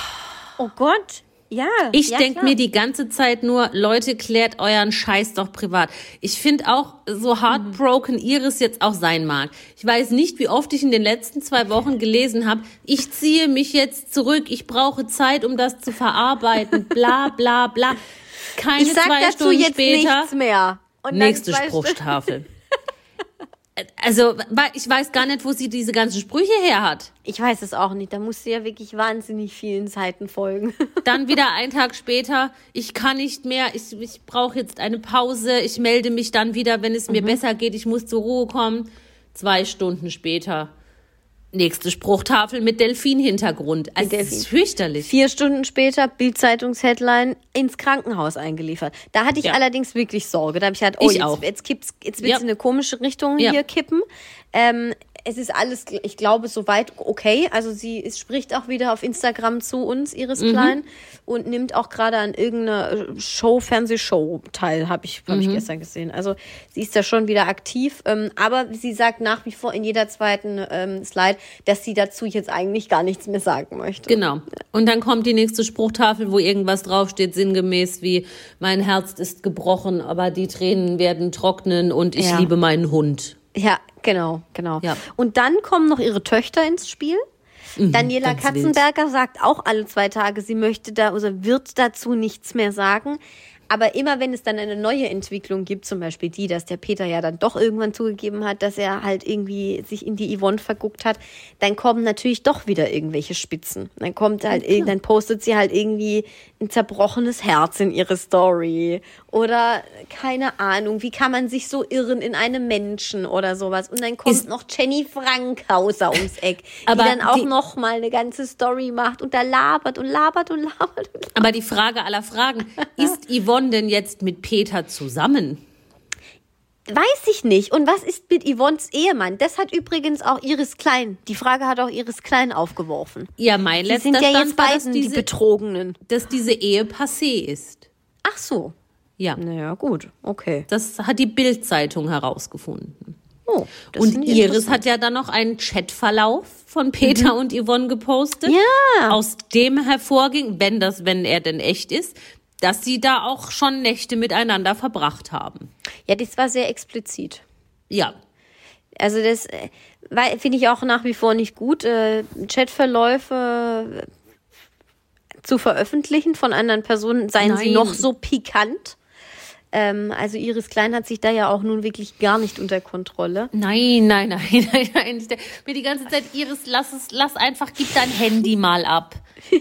oh Gott. Ja. Ich ja, denk klar. mir die ganze Zeit nur, Leute, klärt euren Scheiß doch privat. Ich finde auch, so heartbroken Iris jetzt auch sein mag. Ich weiß nicht, wie oft ich in den letzten zwei Wochen gelesen habe, ich ziehe mich jetzt zurück, ich brauche Zeit, um das zu verarbeiten, bla bla bla. Keine ich sag zwei dazu Stunden jetzt später. nichts mehr. Und Nächste Spruchtafel. Also, ich weiß gar nicht, wo sie diese ganzen Sprüche her hat. Ich weiß es auch nicht. Da musst du ja wirklich wahnsinnig vielen Seiten folgen. Dann wieder einen Tag später, ich kann nicht mehr, ich, ich brauche jetzt eine Pause, ich melde mich dann wieder, wenn es Mhm. mir besser geht, ich muss zur Ruhe kommen. Zwei Stunden später, nächste Spruchtafel mit Delfin-Hintergrund. Also, es Delfin. ist fürchterlich. Vier Stunden später, Bildzeitungs-Headline, ins Krankenhaus eingeliefert. Da hatte ich Ja. allerdings wirklich Sorge. Da habe ich gedacht, oh, Ich jetzt, auch. jetzt kippt's, jetzt wird's Ja. in eine komische Richtung Ja. hier kippen. Ähm, es ist alles, ich glaube, soweit okay. Also sie spricht auch wieder auf Instagram zu uns, Iris Mhm. Klein, und nimmt auch gerade an irgendeiner Show, Fernsehshow teil, habe ich, hab ich Mhm. gestern gesehen. Also sie ist da schon wieder aktiv. Ähm, aber sie sagt nach wie vor in jeder zweiten ähm, Slide, dass sie dazu jetzt eigentlich gar nichts mehr sagen möchte. Genau. Und dann kommt die nächste Spruchtafel, wo irgendwas draufsteht, sinngemäß wie, mein Herz ist gebrochen, aber die Tränen werden trocknen und ich Ja. liebe meinen Hund. Ja, genau, genau. Ja. Und dann kommen noch ihre Töchter ins Spiel. Daniela Mhm, wild. Katzenberger sagt auch alle zwei Tage, sie möchte da oder wird dazu nichts mehr sagen. Aber immer wenn es dann eine neue Entwicklung gibt, zum Beispiel die, dass der Peter ja dann doch irgendwann zugegeben hat, dass er halt irgendwie sich in die Yvonne verguckt hat, dann kommen natürlich doch wieder irgendwelche Spitzen. Dann kommt halt, irg- dann postet sie halt irgendwie ein zerbrochenes Herz in ihre Story. Oder keine Ahnung, wie kann man sich so irren in einem Menschen oder sowas. Und dann kommt Ist- noch Jenny Frankhauser ums Eck, die dann auch die- noch mal eine ganze Story macht und da labert und labert und labert. Und labert. Aber die Frage aller Fragen, ist Yvonne denn jetzt mit Peter zusammen? Weiß ich nicht. Und was ist mit Yvonnes Ehemann? Das hat übrigens auch Iris Klein. Die Frage hat auch Iris Klein aufgeworfen. Ja, mein Die letzter sind ja Stand jetzt war, dass beiden die diese, Betrogenen. dass diese Ehe passé ist. Ach so. Ja, Naja, gut. Okay. das hat die Bild-Zeitung herausgefunden. Oh, Und Iris hat ja dann noch einen Chatverlauf von Peter und Yvonne gepostet. Ja. Aus dem hervorging, wenn das, wenn er denn echt ist, dass sie da auch schon Nächte miteinander verbracht haben. Ja, das war sehr explizit. Ja. Also das äh, finde ich auch nach wie vor nicht gut, äh, Chatverläufe äh, zu veröffentlichen von anderen Personen, seien sie Nein. noch so pikant. Ähm, also Iris Klein hat sich da ja auch nun wirklich gar nicht unter Kontrolle. Nein, nein, nein, nein, nein. Mir die ganze Zeit, Iris, lass es, lass einfach, gib dein Handy mal ab.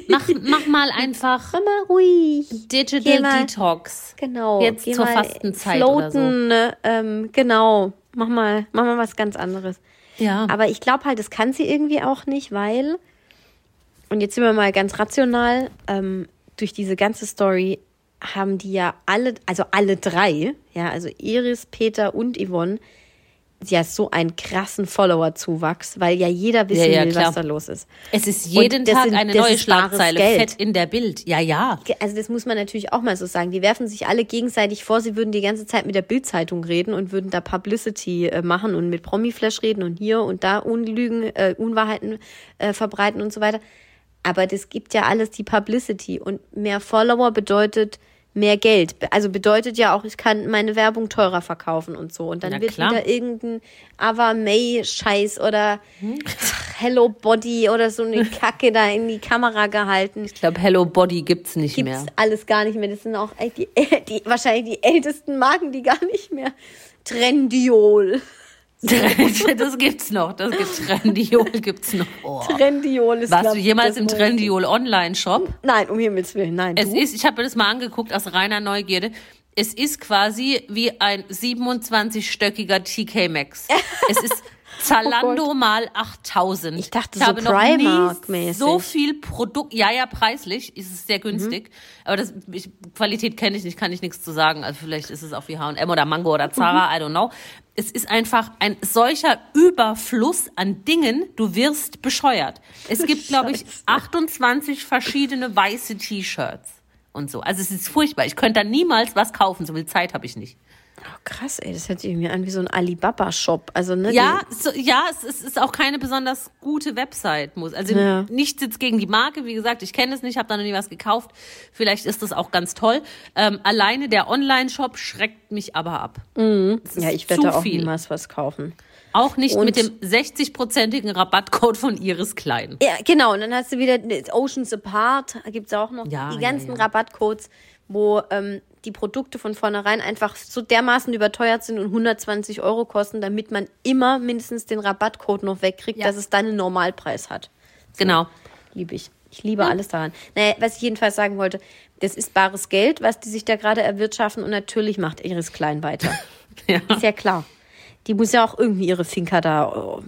Mach, mach mal einfach Mach mal ruhig. Digital mal- Detox. Genau. Jetzt zur Fastenzeit oder so. floaten, ne? ähm, genau. Mach mal, mach mal was ganz anderes. Ja. Aber ich glaube halt, das kann sie irgendwie auch nicht, weil, und jetzt sind wir mal ganz rational, ähm, durch diese ganze Story haben die ja alle, also alle drei, ja, also Iris, Peter und Yvonne, ja so einen krassen Follower-Zuwachs, weil ja jeder wissen Ja, ja, will, klar. was da los ist. Es ist jeden Tag sind- eine neue Schlagzeile, fett in der Bild. Ja, ja. Also das muss man natürlich auch mal so sagen. Die werfen sich alle gegenseitig vor, sie würden die ganze Zeit mit der Bild-Zeitung reden und würden da Publicity äh, machen und mit Promiflash reden und hier und da Unlügen, äh, Unwahrheiten äh, verbreiten und so weiter. Aber das gibt ja alles die Publicity und mehr Follower bedeutet mehr Geld. Also bedeutet ja auch, ich kann meine Werbung teurer verkaufen und so. Und dann Na wird klar. wieder irgendein Ava May Scheiß oder Hello Body oder so eine Kacke da in die Kamera gehalten Ich glaube, Hello Body gibt's nicht gibt's mehr. alles gar nicht mehr. Das sind auch die, die wahrscheinlich die ältesten Marken, die gar nicht mehr. Trendiol. Das gibt's noch. Das gibt Trendiol gibt's noch. Oh. Trendiol ist Warst du jemals im. Trendiol Online-Shop? Nein, um Himmels Willen, nein. Es du? ist, ich habe mir das mal angeguckt aus reiner Neugierde. Es ist quasi wie ein 27-stöckiger TK Maxx. Es ist Zalando mal 8000. Oh Ich dachte ich so habe noch Primark-mäßig. nie so viel Produkt. Ja, ja, preislich ist es sehr günstig. Mhm. Aber das ich, Qualität kenne ich nicht, kann ich nichts zu sagen. Also vielleicht ist es auch wie H&M oder Mango oder Zara, Mhm. I don't know. Es ist einfach ein solcher Überfluss an Dingen, du wirst bescheuert. Es gibt, glaube ich, Scheiße. 28 verschiedene weiße T-Shirts und so. Also es ist furchtbar. Ich könnte da niemals was kaufen, so viel Zeit habe ich nicht. Oh, krass, ey, das hört sich irgendwie an wie so ein Alibaba-Shop. Also, ne, Ja, so, ja, es ist, ist auch keine besonders gute Website. Muss. Also Ja. nichts jetzt gegen die Marke. Wie gesagt, ich kenne es nicht, habe da noch nie was gekauft. Vielleicht ist das auch ganz toll. Ähm, alleine der Online-Shop schreckt mich aber ab. Es die, ja, ich werde auch viel. niemals was kaufen. Auch nicht Und- mit dem 60-prozentigen Rabattcode von Iris Klein. Ja, genau. Und dann hast du wieder Oceans Apart, gibt's auch noch Ja, die ganzen ja. Rabattcodes, wo ähm, die Produkte von vornherein einfach so dermaßen überteuert sind und 120 Euro kosten, damit man immer mindestens den Rabattcode noch wegkriegt, Ja. dass es dann einen Normalpreis hat. Genau. Liebe ich. Ich liebe alles daran. Naja, was ich jedenfalls sagen wollte, das ist bares Geld, was die sich da gerade erwirtschaften und natürlich macht Iris Klein weiter. Ja. Ist ja klar. Die muss ja auch irgendwie ihre Finker da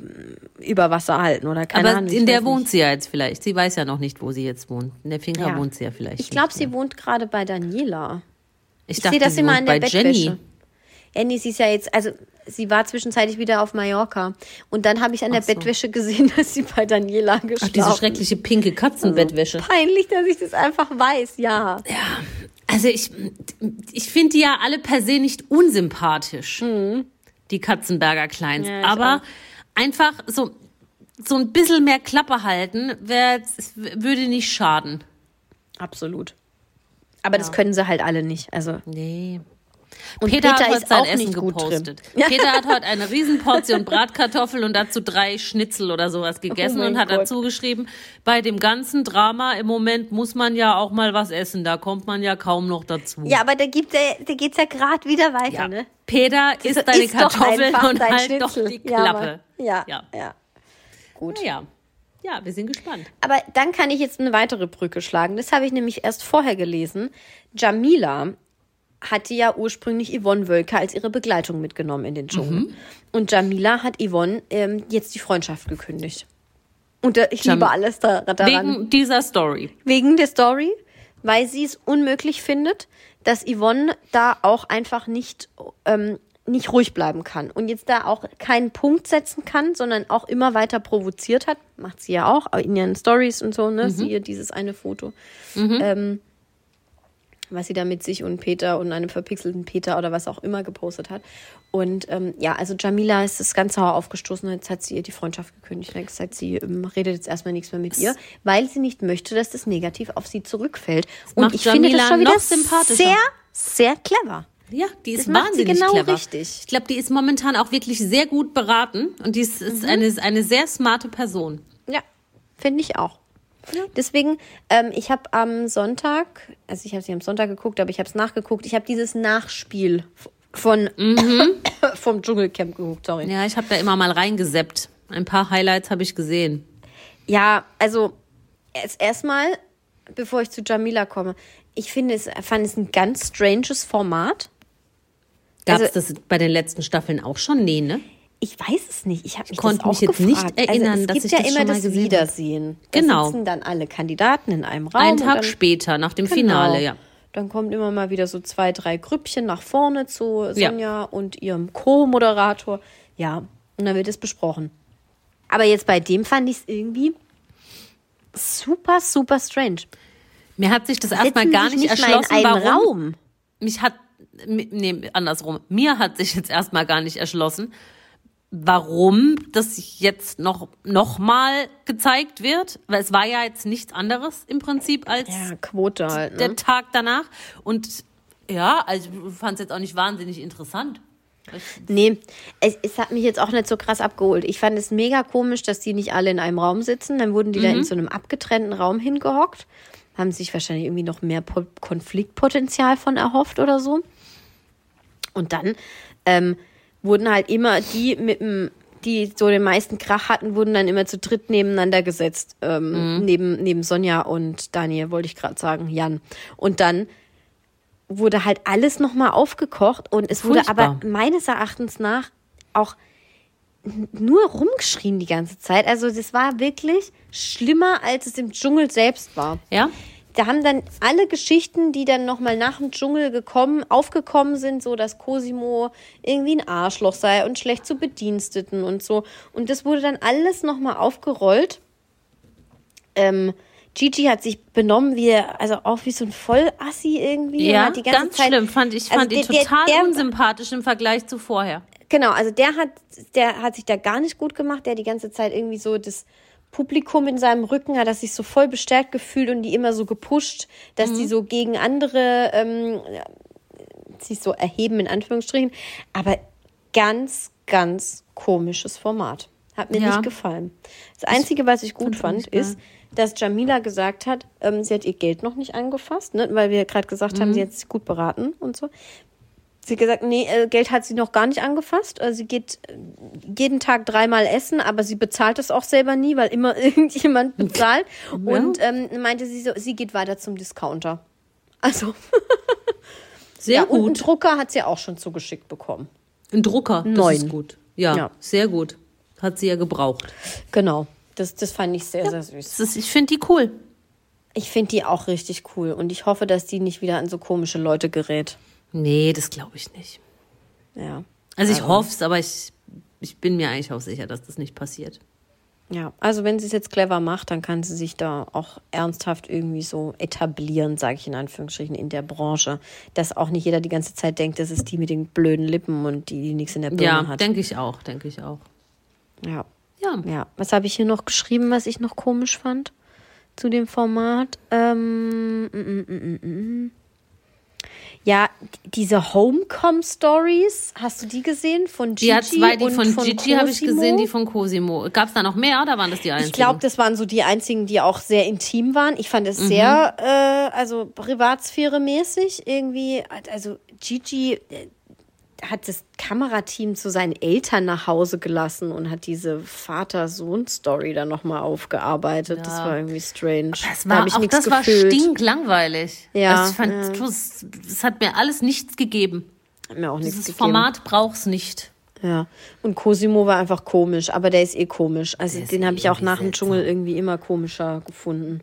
äh, über Wasser halten oder keine Aber Ahnung. ich in der wohnt nicht. sie ja jetzt vielleicht. Sie weiß ja noch nicht, wo sie jetzt wohnt. In der Finca Ja. wohnt sie ja vielleicht. Ich glaube, sie wohnt gerade bei Daniela. Ich, Ich dachte, sehe das sie immer an der Bettwäsche. Jenny. Ja, nee, sie ist ja jetzt, also sie war zwischenzeitlich wieder auf Mallorca. Und dann habe ich an der so. Bettwäsche gesehen, dass sie bei Daniela Ach, geschlafen diese schreckliche pinke Katzenbettwäsche. Peinlich, dass ich das einfach weiß, ja. Also ich, ich finde die ja alle per se nicht unsympathisch, die Katzenberger Kleins. Ja, Aber auch. einfach so, so ein bisschen mehr Klappe halten, wär, würde nicht schaden. Absolut. Aber das können sie halt alle nicht. Also Nee. Und Peter, Peter hat heute ist sein auch Essen nicht gut gepostet. drin. Ja. Peter hat heute eine Riesenportion Bratkartoffel und dazu drei Schnitzel oder sowas gegessen Oh und hat Gott. dazu geschrieben, bei dem ganzen Drama im Moment muss man ja auch mal was essen, da kommt man ja kaum noch dazu. ja, aber da gibt er, da geht's ja gerade wieder weiter, Ja. ne? Peter isst deine doch Kartoffeln und halt doch Schnitzel. die Ja, Klappe. Ja, Ja. ja. Gut. Ja. Ja, wir sind gespannt. Aber dann kann ich jetzt eine weitere Brücke schlagen. Das habe ich nämlich erst vorher gelesen. Jamila hatte ja ursprünglich Yvonne Wölker als ihre Begleitung mitgenommen in den Dschungel. Mhm. Und Jamila hat Yvonne ähm, jetzt die Freundschaft gekündigt. Und äh, ich Jam- liebe alles da, daran. Wegen dieser Story. Wegen der Story, weil sie es unmöglich findet, dass Yvonne da auch einfach nicht, ähm, nicht ruhig bleiben kann und jetzt da auch keinen Punkt setzen kann, sondern auch immer weiter provoziert hat. Macht sie ja auch in ihren Stories und so, ne? Siehe dieses eine Foto. Ähm, was sie da mit sich und Peter und einem verpixelten Peter oder was auch immer gepostet hat. Und ähm, ja, also Jamila ist das ganz sauer aufgestoßen und jetzt hat sie ihr die Freundschaft gekündigt. Und hat sie ähm, redet jetzt erstmal nichts mehr mit ihr, weil sie nicht möchte, dass das negativ auf sie zurückfällt. Und ich finde das Jamila schon wieder sehr, sehr clever. Ja, die ist Das wahnsinnig genau clever. richtig. Ich glaube, die ist momentan auch wirklich sehr gut beraten und die ist, Mhm. ist eine, eine sehr smarte Person. Ja, finde ich auch. Deswegen, ähm, ich habe am Sonntag, also ich habe sie am Sonntag geguckt, aber ich habe es nachgeguckt. Ich habe dieses Nachspiel von vom Dschungelcamp geguckt, sorry. Ja, ich habe da immer mal reingeseppt. Ein paar Highlights habe ich gesehen. Ja, also erst erstmal, bevor ich zu Jamila komme, ich finde es, fand es ein ganz stranges Format. Gab es Also- das bei den letzten Staffeln auch schon? Nee, ne? Ich weiß es nicht. Ich habe mich konnte mich jetzt gefragt. nicht erinnern, also, dass ich ja das immer schon mal das gesehen. Wiedersehen. Da Genau. sitzen dann alle Kandidaten in einem Raum. Ein und Tag dann, später, nach dem Genau. Finale, ja. Dann kommt immer mal wieder so zwei, drei Grüppchen nach vorne zu Ja. Sonja und ihrem Co-Moderator. Ja, und dann wird es besprochen. Aber jetzt bei dem fand ich es irgendwie super, super strange. Mir hat sich das erstmal gar nicht, nicht mal erschlossen, in einem warum. Raum. Mich hat, nee, andersrum. Mir hat sich jetzt erstmal gar nicht erschlossen, warum das jetzt noch, noch mal gezeigt wird. Weil es war ja jetzt nichts anderes im Prinzip als Ja, Quote halt. der Ne? Tag danach. Und ja, also ich fand es jetzt auch nicht wahnsinnig interessant. Nee, es, es hat mich jetzt auch nicht so krass abgeholt. Ich fand es mega komisch, dass die nicht alle in einem Raum sitzen. Dann wurden die da in so einem abgetrennten Raum hingehockt. Haben sich wahrscheinlich irgendwie noch mehr Po- Konfliktpotenzial von erhofft oder so. Und dann ähm, wurden halt immer die mit dem, die so den meisten Krach hatten, wurden dann immer zu dritt nebeneinander gesetzt. Ähm, neben, neben Sonja und Daniel, wollte ich gerade sagen, Jan. Und dann wurde halt alles nochmal aufgekocht und es wurde Furchtbar. aber meines Erachtens nach auch nur rumgeschrien die ganze Zeit. Also das war wirklich schlimmer, als es im Dschungel selbst war. Ja? Da haben dann alle Geschichten, die dann nochmal nach dem Dschungel gekommen, aufgekommen sind, so dass Cosimo irgendwie ein Arschloch sei und schlecht zu Bediensteten und so. Und das wurde dann alles nochmal aufgerollt. Ähm, Gigi hat sich benommen wie, also auch wie so ein Vollassi irgendwie. Ja, die ganze ganz Zeit, schlimm. Fand ich, also fand der- ihn der- total der- unsympathisch im Vergleich zu vorher. Genau, also der hat, der hat sich da gar nicht gut gemacht. Der die ganze Zeit irgendwie so das Publikum in seinem Rücken hat er sich so voll bestärkt gefühlt und die immer so gepusht, dass Mhm. die so gegen andere ähm, sich so erheben in Anführungsstrichen. Aber ganz, ganz komisches Format. Hat mir Ja. nicht gefallen. Das Einzige, was ich gut fand ist, dass Jamila gesagt hat, ähm, sie hat ihr Geld noch nicht angefasst, ne? weil wir gerade gesagt Mhm. haben, sie hat sich gut beraten und so. Sie hat gesagt, nee, äh, Geld hat sie noch gar nicht angefasst. Äh, sie geht äh, jeden Tag dreimal essen, aber sie bezahlt es auch selber nie, weil immer irgendjemand bezahlt. Und ähm, meinte sie so, sie geht weiter zum Discounter. Also, Sehr ja, und einen gut. Drucker hat sie auch schon zugeschickt bekommen. Ein Drucker, das Neun. ist gut. Ja, Ja. sehr gut. Hat sie ja gebraucht. Genau. Das, das fand ich sehr, sehr süß. Das ist, ich finde die cool. Ich finde die auch richtig cool und ich hoffe, dass die nicht wieder an so komische Leute gerät. Nee, das glaube ich nicht. Ja. Also ich hoffe es, aber ich, ich bin mir eigentlich auch sicher, dass das nicht passiert. Ja, also wenn sie es jetzt clever macht, dann kann sie sich da auch ernsthaft irgendwie so etablieren, sage ich in Anführungsstrichen, in der Branche. Dass auch nicht jeder die ganze Zeit denkt, das ist die mit den blöden Lippen und die, die nichts in der Birne Ja, hat. denke ich auch, denke ich auch. Ja. Ja. ja. Was habe ich hier noch geschrieben, was ich noch komisch fand zu dem Format? Ähm, mm, mm, mm, mm, mm. Ja, diese Homecom-Stories, hast du die gesehen von Gigi? Hat zwei, die und von, Gigi habe ich gesehen, die von Cosimo. Gab es da noch mehr oder waren das die einzigen? Ich glaube, das waren so die einzigen, die auch sehr intim waren. Ich fand es Mhm. sehr, äh, also Privatsphäre-mäßig irgendwie. Also Gigi äh, hat das Kamerateam zu seinen Eltern nach Hause gelassen und hat diese Vater-Sohn-Story dann nochmal aufgearbeitet. Das war irgendwie strange. das Da war, hab ich auch das war gefühlt. stinklangweilig. Ja, Also ich fand, das, das hat mir alles nichts gegeben. Hat mir auch nichts Dieses gegeben. Format braucht's nicht. Ja. Und Cosimo war einfach komisch, aber der ist eh komisch. Also Der den habe ich auch nach dem. Dschungel irgendwie immer komischer gefunden.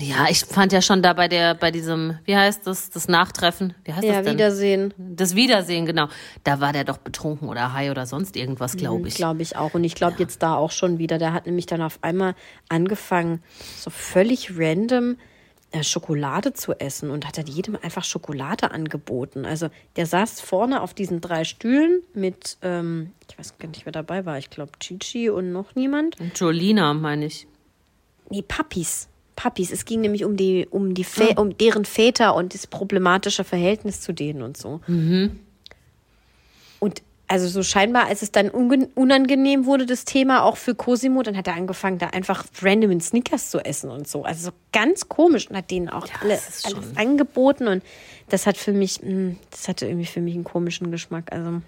Ja, ich fand ja schon da bei der, bei diesem, wie heißt das, das Nachtreffen? Wie heißt Ja, das denn? Wiedersehen. Das Wiedersehen, genau. Da war der doch betrunken oder high oder sonst irgendwas, glaube ich. Glaube ich auch. Und ich glaube jetzt da auch schon wieder. Der hat nämlich dann auf einmal angefangen, so völlig random äh, Schokolade zu essen und hat dann jedem einfach Schokolade angeboten. Also der saß vorne auf diesen drei Stühlen mit, ähm, ich weiß gar nicht, wer dabei war. Ich glaube Gigi und noch niemand. Und Jolina, meine ich. Nee, Papis. Papis. Es ging nämlich um die, um die, Vä um deren Väter und das problematische Verhältnis zu denen und so. Und also so scheinbar, als es dann unangenehm wurde, das Thema auch für Cosimo, dann hat er angefangen, da einfach random in Snickers zu essen und so. Also so ganz komisch und hat denen auch alle, das ist alles angeboten und das hat für mich, mh, das hatte irgendwie für mich einen komischen Geschmack. Also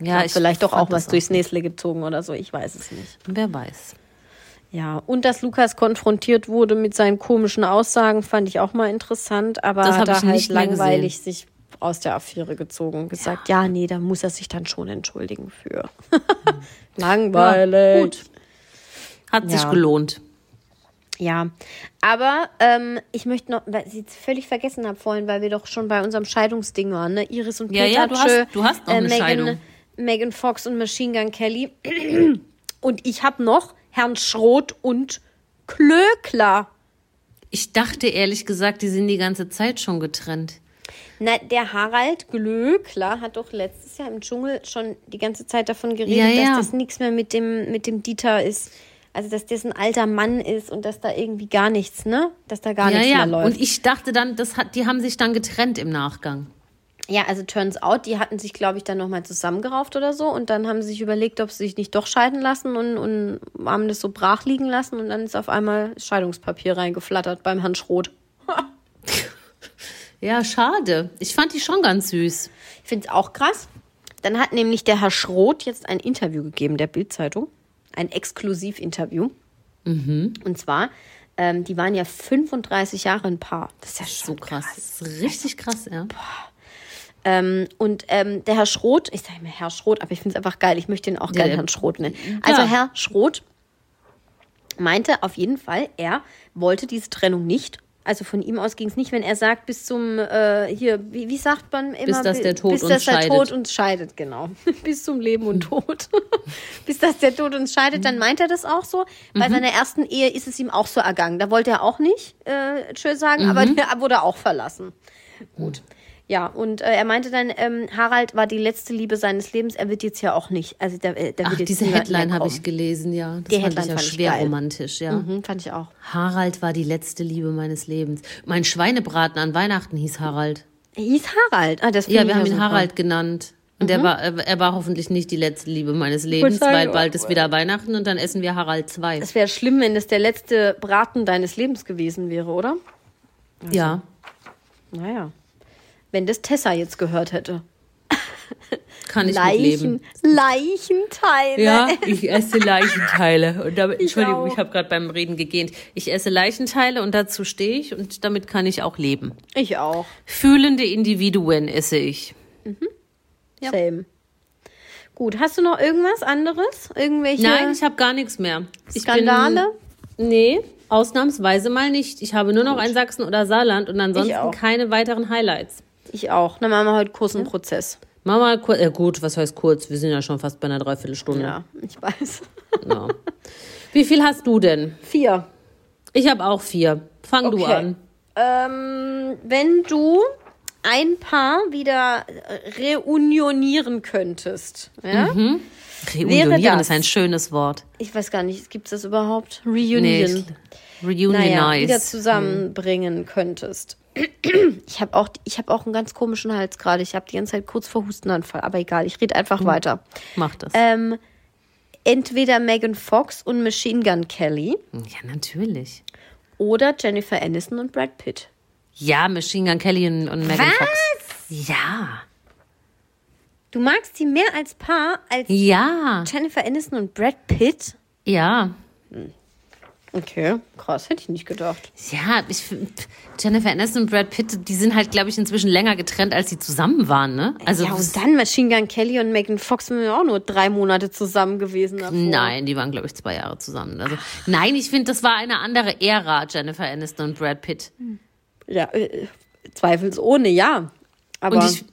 Ja, hat vielleicht doch auch was durchs Näsle gezogen oder so, ich weiß es nicht. Wer weiß. Ja, und dass Lukas konfrontiert wurde mit seinen komischen Aussagen, fand ich auch mal interessant, aber Das er ich halt langweilig sich aus der Affäre gezogen und gesagt, ja. nee, da muss er sich dann schon entschuldigen für. langweilig. Gut. Hat sich Ja. gelohnt. Ja, aber ähm, ich möchte noch, weil ich es völlig vergessen habe vorhin, weil wir doch schon bei unserem Scheidungsding waren, ne? Iris und Ja, Peter ja, du hast- du hast noch eine Megan, Scheidung. Megan Fox und Machine Gun Kelly. Und ich habe noch Herrn Schroth und Klöckler. Ich dachte ehrlich gesagt, die sind die ganze Zeit schon getrennt. Na, der Harald Glöckler hat doch letztes Jahr im Dschungel schon die ganze Zeit davon geredet, Ja, ja. dass das nichts mehr mit dem, mit dem Dieter ist. Also, dass das ein alter Mann ist und dass da irgendwie gar nichts, ne? Dass da gar ja, nichts mehr läuft. Und ich dachte dann, das hat, die haben sich dann getrennt im Nachgang. Ja, also turns out, die hatten sich, glaube ich, dann nochmal zusammengerauft oder so und dann haben sie sich überlegt, ob sie sich nicht doch scheiden lassen und, und haben das so brach liegen lassen und dann ist auf einmal Scheidungspapier reingeflattert beim Herrn Schroth. Ja, schade. Ich fand die schon ganz süß. Ich finde es auch krass. Dann hat nämlich der Herr Schroth jetzt ein Interview gegeben, der Bildzeitung. Ein Exklusivinterview. Und zwar, ähm, die waren ja 35 Jahre ein Paar. Das ist ja So schon krass. Das ist richtig krass, ja. Ähm, und ähm, der Herr Schroth, ich sage immer Herr Schroth, aber ich finde es einfach geil. Ich möchte ihn auch gerne der- Herrn Schroth nennen. Also Ja. Herr Schroth meinte auf jeden Fall, er wollte diese Trennung nicht. Also von ihm aus ging es nicht, wenn er sagt, bis zum, äh, hier, wie, wie sagt man immer? Bis dass der Tod bis uns dass der scheidet. Tod uns scheidet, genau. bis zum Leben und Tod. bis dass der Tod uns scheidet, dann meint er das auch so. Bei seiner ersten Ehe ist es ihm auch so ergangen. Da wollte er auch nicht äh, tschüss sagen, aber der wurde auch verlassen. Gut. Ja, und äh, er meinte dann, ähm, Harald war die letzte Liebe seines Lebens. Er wird jetzt ja auch nicht. Also der, der Ach, wird jetzt diese Headline habe ich gelesen, ja. Das Die fand Headline ich ja fand ich schwer geil. romantisch, ja. Mhm, fand ich auch. Harald war die letzte Liebe meines Lebens. Mein Schweinebraten an Weihnachten hieß Harald. Er hieß Harald. Ah, das Ja, wir ich haben ihn. Harald genannt. Und er, war, er er war hoffentlich nicht die letzte Liebe meines Lebens, sagen, weil bald ist wieder Weihnachten und dann essen wir Harald 2. Es wäre schlimm, wenn es der letzte Braten deines Lebens gewesen wäre, oder? Ja, Naja. Wenn das Tessa jetzt gehört hätte. kann ich Leichen, mitleben. Leichenteile. Ja, ich esse Leichenteile. Und damit, Entschuldigung, auch. ich habe gerade beim Reden gegähnt. Ich esse Leichenteile und dazu stehe ich und damit kann ich auch leben. Ich auch. Fühlende Individuen esse ich. Ja. Same. Gut, hast du noch irgendwas anderes? Irgendwelche Nein, ich habe gar nichts mehr. Ich Skandale? Bin, nee, ausnahmsweise mal nicht. Ich habe nur noch ein Sachsen oder Saarland und ansonsten keine weiteren Highlights. Ich auch. Dann machen wir heute kurz einen Prozess. Mach mal kurz, äh, gut, was heißt kurz? Wir sind ja schon fast bei einer Dreiviertelstunde. Ja, ich weiß. Ja. Wie viel hast du denn? Vier. Ich habe auch vier. Fang du Okay. an. Ähm, wenn du ein Paar wieder äh, reunionieren könntest, ja? Reunionieren das? ist ein schönes Wort. Ich weiß gar nicht, gibt es das überhaupt? Reunion. Nee, Reunionize. naja, wieder zusammenbringen könntest. Ich habe auch, ich hab auch einen ganz komischen Hals gerade. Ich habe die ganze Zeit kurz vor Hustenanfall, aber egal, ich rede einfach weiter. Mach das. Ähm, entweder Megan Fox und Machine Gun Kelly ja, natürlich. oder Jennifer Aniston und Brad Pitt. Ja, Machine Gun Kelly und, und Megan Was? Fox. Ja. Du magst sie mehr als Paar als Ja. Jennifer Aniston und Brad Pitt? Ja. Okay, krass, hätte ich nicht gedacht. Ja, ich Jennifer Aniston und Brad Pitt, die sind halt, glaube ich, inzwischen länger getrennt, als sie zusammen waren, ne? Also, ja, und dann Machine Gun Kelly und Megan Fox sind ja auch nur drei Monate zusammen gewesen. Davor. Nein, die waren, glaube ich, zwei Jahre zusammen. Also, nein, ich finde, das war eine andere Ära, Jennifer Aniston und Brad Pitt. Ja, äh, zweifelsohne, ja. Aber Und ich,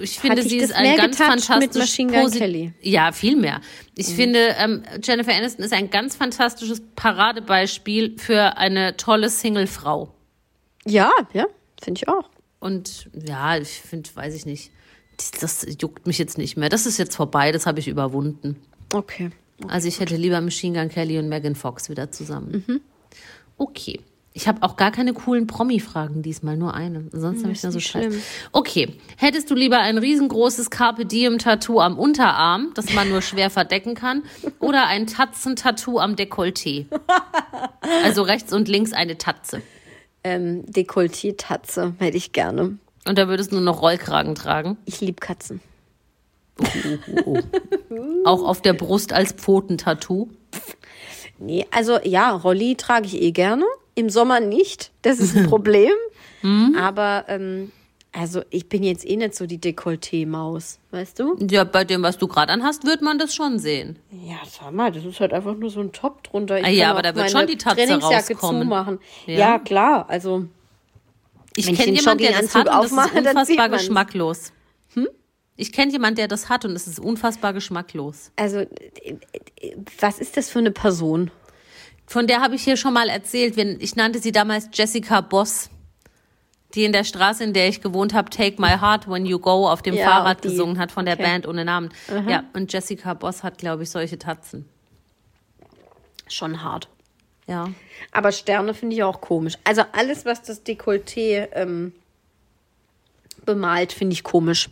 ich finde, dich sie ist ein ganz getoucht mit fantastisch Machine Gun posi- Kelly? Mhm. Ja, viel mehr. Ich finde, ähm, Jennifer Aniston ist ein ganz fantastisches Paradebeispiel für eine tolle Singlefrau. ja, ja, finde ich auch. Und ja, ich finde, weiß ich nicht. Das, juckt mich jetzt nicht mehr. Das ist jetzt vorbei, das habe ich überwunden. Okay. Also ich hätte lieber Machine Gun Kelly und Megan Fox wieder zusammen. Mhm. Okay. Ich habe auch gar keine coolen Promi-Fragen diesmal, nur eine. Sonst habe ich da so nicht Scheiß. schlimm. Okay. Hättest du lieber ein riesengroßes Carpe Diem-Tattoo am Unterarm, das man nur schwer verdecken kann, oder ein Tatzen-Tattoo am Dekolleté? Also rechts und links eine Tatze. Ähm, Dekolleté-Tatze hätte ich gerne. Und da würdest du nur noch Rollkragen tragen. Ich liebe Katzen. Auch auf der Brust als Pfotentattoo. Nee, also ja, Rolli trage ich eh gerne. Im Sommer nicht. Das ist ein Problem. Aber ähm, also ich bin jetzt eh nicht so die Dekolleté-Maus, weißt du? Ja, bei dem, was du gerade anhast, wird man das schon sehen. Ja, sag mal, das ist halt einfach nur so ein Top drunter. Ich Ah ja, aber da wird schon die Tatze Trainingsjacke rauskommen. zumachen. Ja. Ja. klar, also Ich kenne den jemanden, der das hat und das ist unfassbar geschmacklos. Ich kenne jemanden, der das hat und es ist unfassbar geschmacklos. also äh, äh, was ist das für eine Person? Von der habe ich hier schon mal erzählt. Ich nannte sie damals Jessica Boss, die in der Straße, in der ich gewohnt habe, Take My Heart When You Go auf dem Ja, Fahrrad die. gesungen hat von der Okay. Band ohne Namen. Ja, und Jessica Boss hat, glaube ich, solche Tatzen. Schon hart. Ja. Aber Sterne finde ich auch komisch. Also alles, was das Dekolleté ähm, bemalt, finde ich komisch.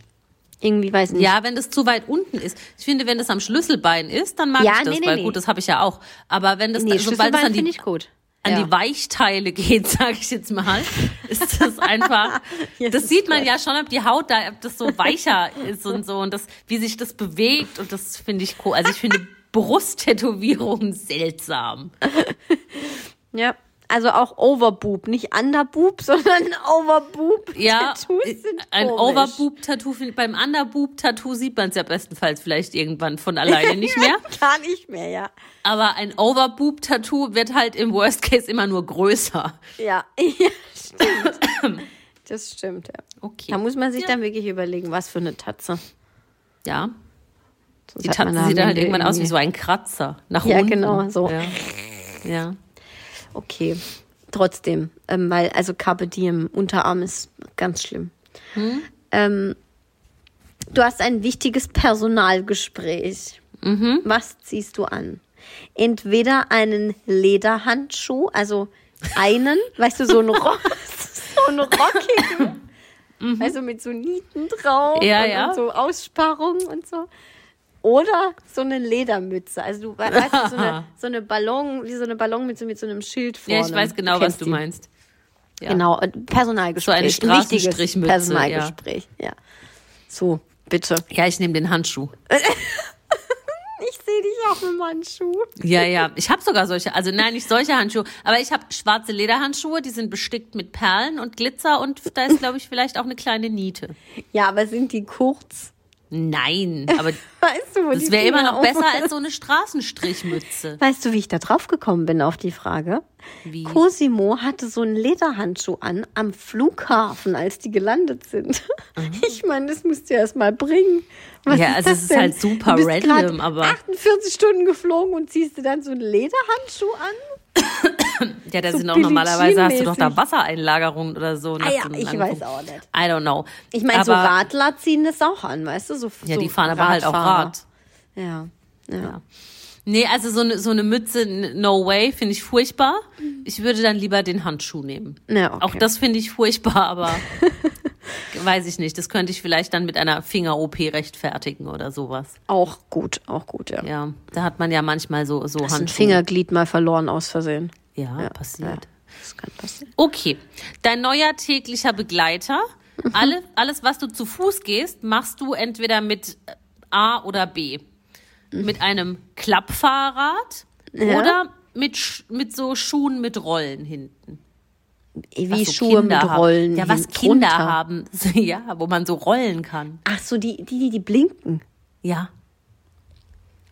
Irgendwie weiß ich nicht. Ja, wenn das zu weit unten ist. Ich finde, wenn das am Schlüsselbein ist, dann mag Ja, ich das, nee, nee, weil nee. gut, das habe ich ja auch. Aber wenn das nee, sobald es Schlüsselbein an finde die, an ja. die Weichteile geht, sage ich jetzt mal, ist das einfach. Jesus das sieht man ja schon, ob die Haut da, ob das so weicher ist und so und das, wie sich das bewegt und das finde ich cool. Also ich finde Brusttätowierungen seltsam. Ja, also auch Overboob, nicht Underboob, sondern Overboob. Ja, ein. Overboob-Tattoo, beim Underboob-Tattoo sieht man es ja bestenfalls vielleicht irgendwann von alleine nicht mehr. Gar nicht mehr, ja. Aber ein Overboob-Tattoo wird halt im Worst Case immer nur größer. Ja, ja stimmt. Das stimmt, ja. Okay. Da muss man sich dann wirklich überlegen, was für eine Tatze. ja. Sonst Die Tatze sieht halt Ende irgendwann aus wie so ein Kratzer. Nach Ja, unten. genau, so. Ja. ja. Okay, trotzdem, ähm, weil also Carpe Diem, Unterarm ist ganz schlimm. Hm? Ähm, du hast ein wichtiges Personalgespräch. Mhm. Was ziehst du an? Entweder einen Lederhandschuh, also einen, weißt du, so einen, Rock, so einen rockigen, also mit so Nieten drauf Mhm. Ja, und, ja. und so Aussparungen und so. Oder so eine Ledermütze. Also du we- weißt du, so eine, so eine Ballon, wie so eine Ballonmütze mit so einem Schild vorne. ja, ich weiß genau, was kennst du die. meinst. Ja. Genau, und Personalgespräch. So eine Straßenstrichmütze, Personalgespräch, ja. So, bitte. Ja, ich nehme den Handschuh. Ich sehe dich auch mit dem Handschuh. Ja, ja. Ich habe sogar solche, also nein, nicht solche Handschuhe, aber ich habe schwarze Lederhandschuhe, die sind bestickt mit Perlen und Glitzer und da ist, glaube ich, vielleicht auch eine kleine Niete. Ja, aber sind die kurz? Nein, aber Weißt du, das wäre immer noch besser als so eine Straßenstrichmütze. Weißt du, wie ich da drauf gekommen bin auf die Frage? Wie? Cosimo hatte so einen Lederhandschuh an am Flughafen, als die gelandet sind. Ich meine, das musst du erst mal bringen. Was Ja, ist also das es ist denn? halt super random, aber- 48 Stunden geflogen und ziehst du dann so einen Lederhandschuh an? Ja, da So sind auch normalerweise hast du doch da. Wassereinlagerungen oder so. Ah ja, ich weiß auch nicht. I don't know. Ich meine, so Radler ziehen das auch an, weißt du? So, Ja, so die fahren aber halt auch. Rad. Ja. ja. Ja. Nee, also so eine, so eine Mütze, no way, finde ich furchtbar. Ich würde dann lieber den Handschuh nehmen. Ja, okay. Auch das finde ich furchtbar, aber weiß ich nicht. Das könnte ich vielleicht dann mit einer Finger-OP rechtfertigen oder sowas. Auch gut, auch gut, ja. Ja, da hat man ja manchmal so, so Hast ein Handschuhe. Fingerglied mal verloren aus Versehen. Ja, passiert. Ja, das kann passieren. Okay, dein neuer täglicher Begleiter. Mhm. Alle, alles, was du zu Fuß gehst, machst du entweder mit A oder B. Mit einem Klappfahrrad Ja. oder mit, mit so Schuhen mit Rollen hinten. Wie so Schuhe Kinder mit haben. Rollen. Ja, was Kinder runter. haben. Ja, wo man so rollen kann. Ach so, die, die, die, die blinken. Ja.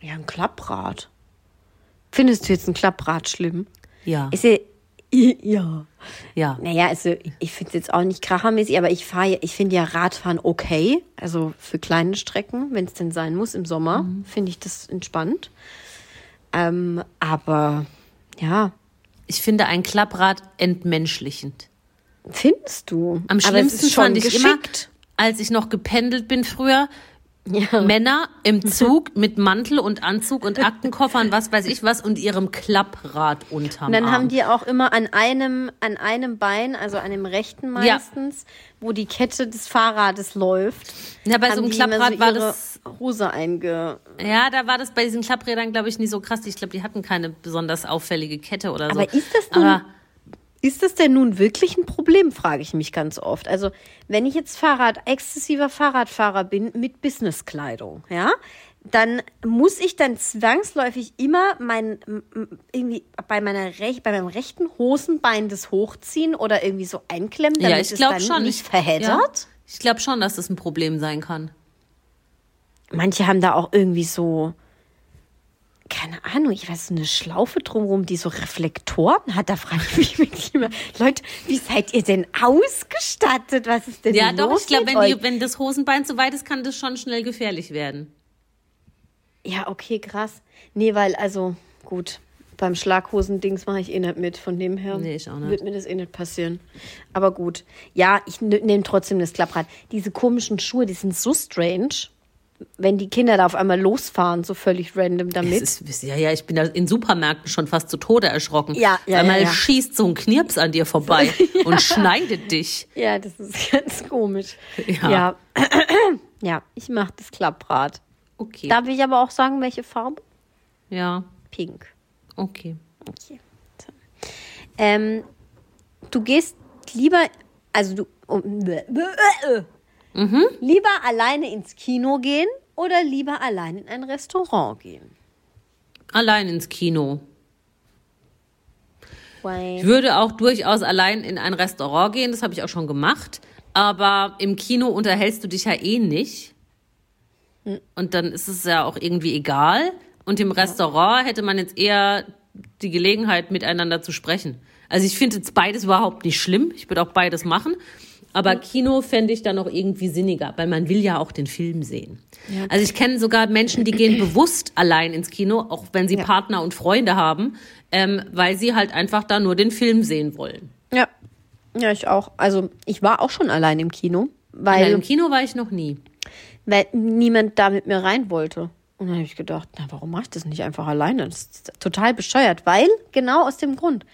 Ja, ein Klapprad. Findest du jetzt ein Klapprad schlimm? Ja. Ist ja. Ja. ja. Naja, also ich finde es jetzt auch nicht krachermäßig, aber ich fahre, ich finde ja Radfahren okay. Also für kleine Strecken, wenn es denn sein muss im Sommer, Mhm. finde ich das entspannt. Ähm, aber ja, Ich finde ein Klapprad entmenschlichend. findest du? Am schlimmsten fand ich geschickt. immer, als ich noch gependelt bin früher, Ja. Männer im Zug mit Mantel und Anzug und Aktenkoffern, was weiß ich was, und ihrem Klapprad unterm Und dann Arm. haben die auch immer an einem, an einem Bein, also an dem rechten meistens, wo die Kette des Fahrrades läuft. Ja, bei so einem Klapprad so war das- Hose einge. Ja, da war das bei diesen Klapprädern, glaube ich, nicht so krass. Ich glaube, die hatten keine besonders auffällige Kette oder so. Aber ist das nun, Aber ist das denn nun wirklich ein Problem, frage ich mich ganz oft. Also, wenn ich jetzt Fahrrad, exzessiver Fahrradfahrer bin mit Businesskleidung, ja, dann muss ich dann zwangsläufig immer mein, irgendwie bei meiner Rech bei meinem rechten Hosenbein das hochziehen oder irgendwie so einklemmen, damit ja, ich es dann schon. nicht Ich- verheddert. Ja, ich glaube schon, dass das ein Problem sein kann. Manche haben da auch irgendwie so, keine Ahnung, ich weiß, so eine Schlaufe drumherum, die so Reflektoren hat. Da frage ich mich wirklich immer, Leute, wie seid ihr denn ausgestattet? Was ist denn Ja, doch, ich glaube, wenn, die- wenn das Hosenbein zu weit ist, kann das schon schnell gefährlich werden. Ja, okay, krass. Nee, weil, also, gut, beim Schlaghosendings mache ich eh nicht mit. Von dem her Nee, ich auch nicht. wird mir das eh nicht passieren. Aber gut. Ja, ich nehme trotzdem das Klapprad. Diese komischen Schuhe, die sind so strange. Wenn die Kinder da auf einmal losfahren, so völlig random damit. Ist, ja, ja, ich bin da in Supermärkten schon fast zu Tode erschrocken. Ja, ja, Einmal ja, ja. schießt so ein Knirps an dir vorbei und schneidet dich. Ja, das ist ganz komisch. Ja. Ja, ja ich mache das Klapprad. Okay. Darf ich aber auch sagen, welche Farbe? ja, Pink. okay. Okay. So. Ähm, du gehst lieber, also du um, Mhm. lieber alleine ins Kino gehen oder lieber allein in ein Restaurant gehen? Allein ins Kino. Ich würde auch durchaus allein in ein Restaurant gehen, das habe ich auch schon gemacht. Aber im Kino unterhältst du dich ja eh nicht. Und dann ist es ja auch irgendwie egal. Und im Restaurant hätte man jetzt eher die Gelegenheit, miteinander zu sprechen. Also ich finde jetzt beides überhaupt nicht schlimm. Ich würde auch beides machen. Aber Kino fände ich dann noch irgendwie sinniger, weil man will ja auch den Film sehen. Ja. Also ich kenne sogar Menschen, die gehen bewusst allein ins Kino, auch wenn sie Ja. Partner und Freunde haben, ähm, weil sie halt einfach da nur den Film sehen wollen. Ja. Ja, ich auch. Also ich war auch schon allein im Kino, Weil weil, im Kino war ich noch nie. weil niemand da mit mir rein wollte. Und dann habe ich gedacht, na, warum mache ich das nicht einfach alleine? Das ist total bescheuert, weil genau aus dem Grund.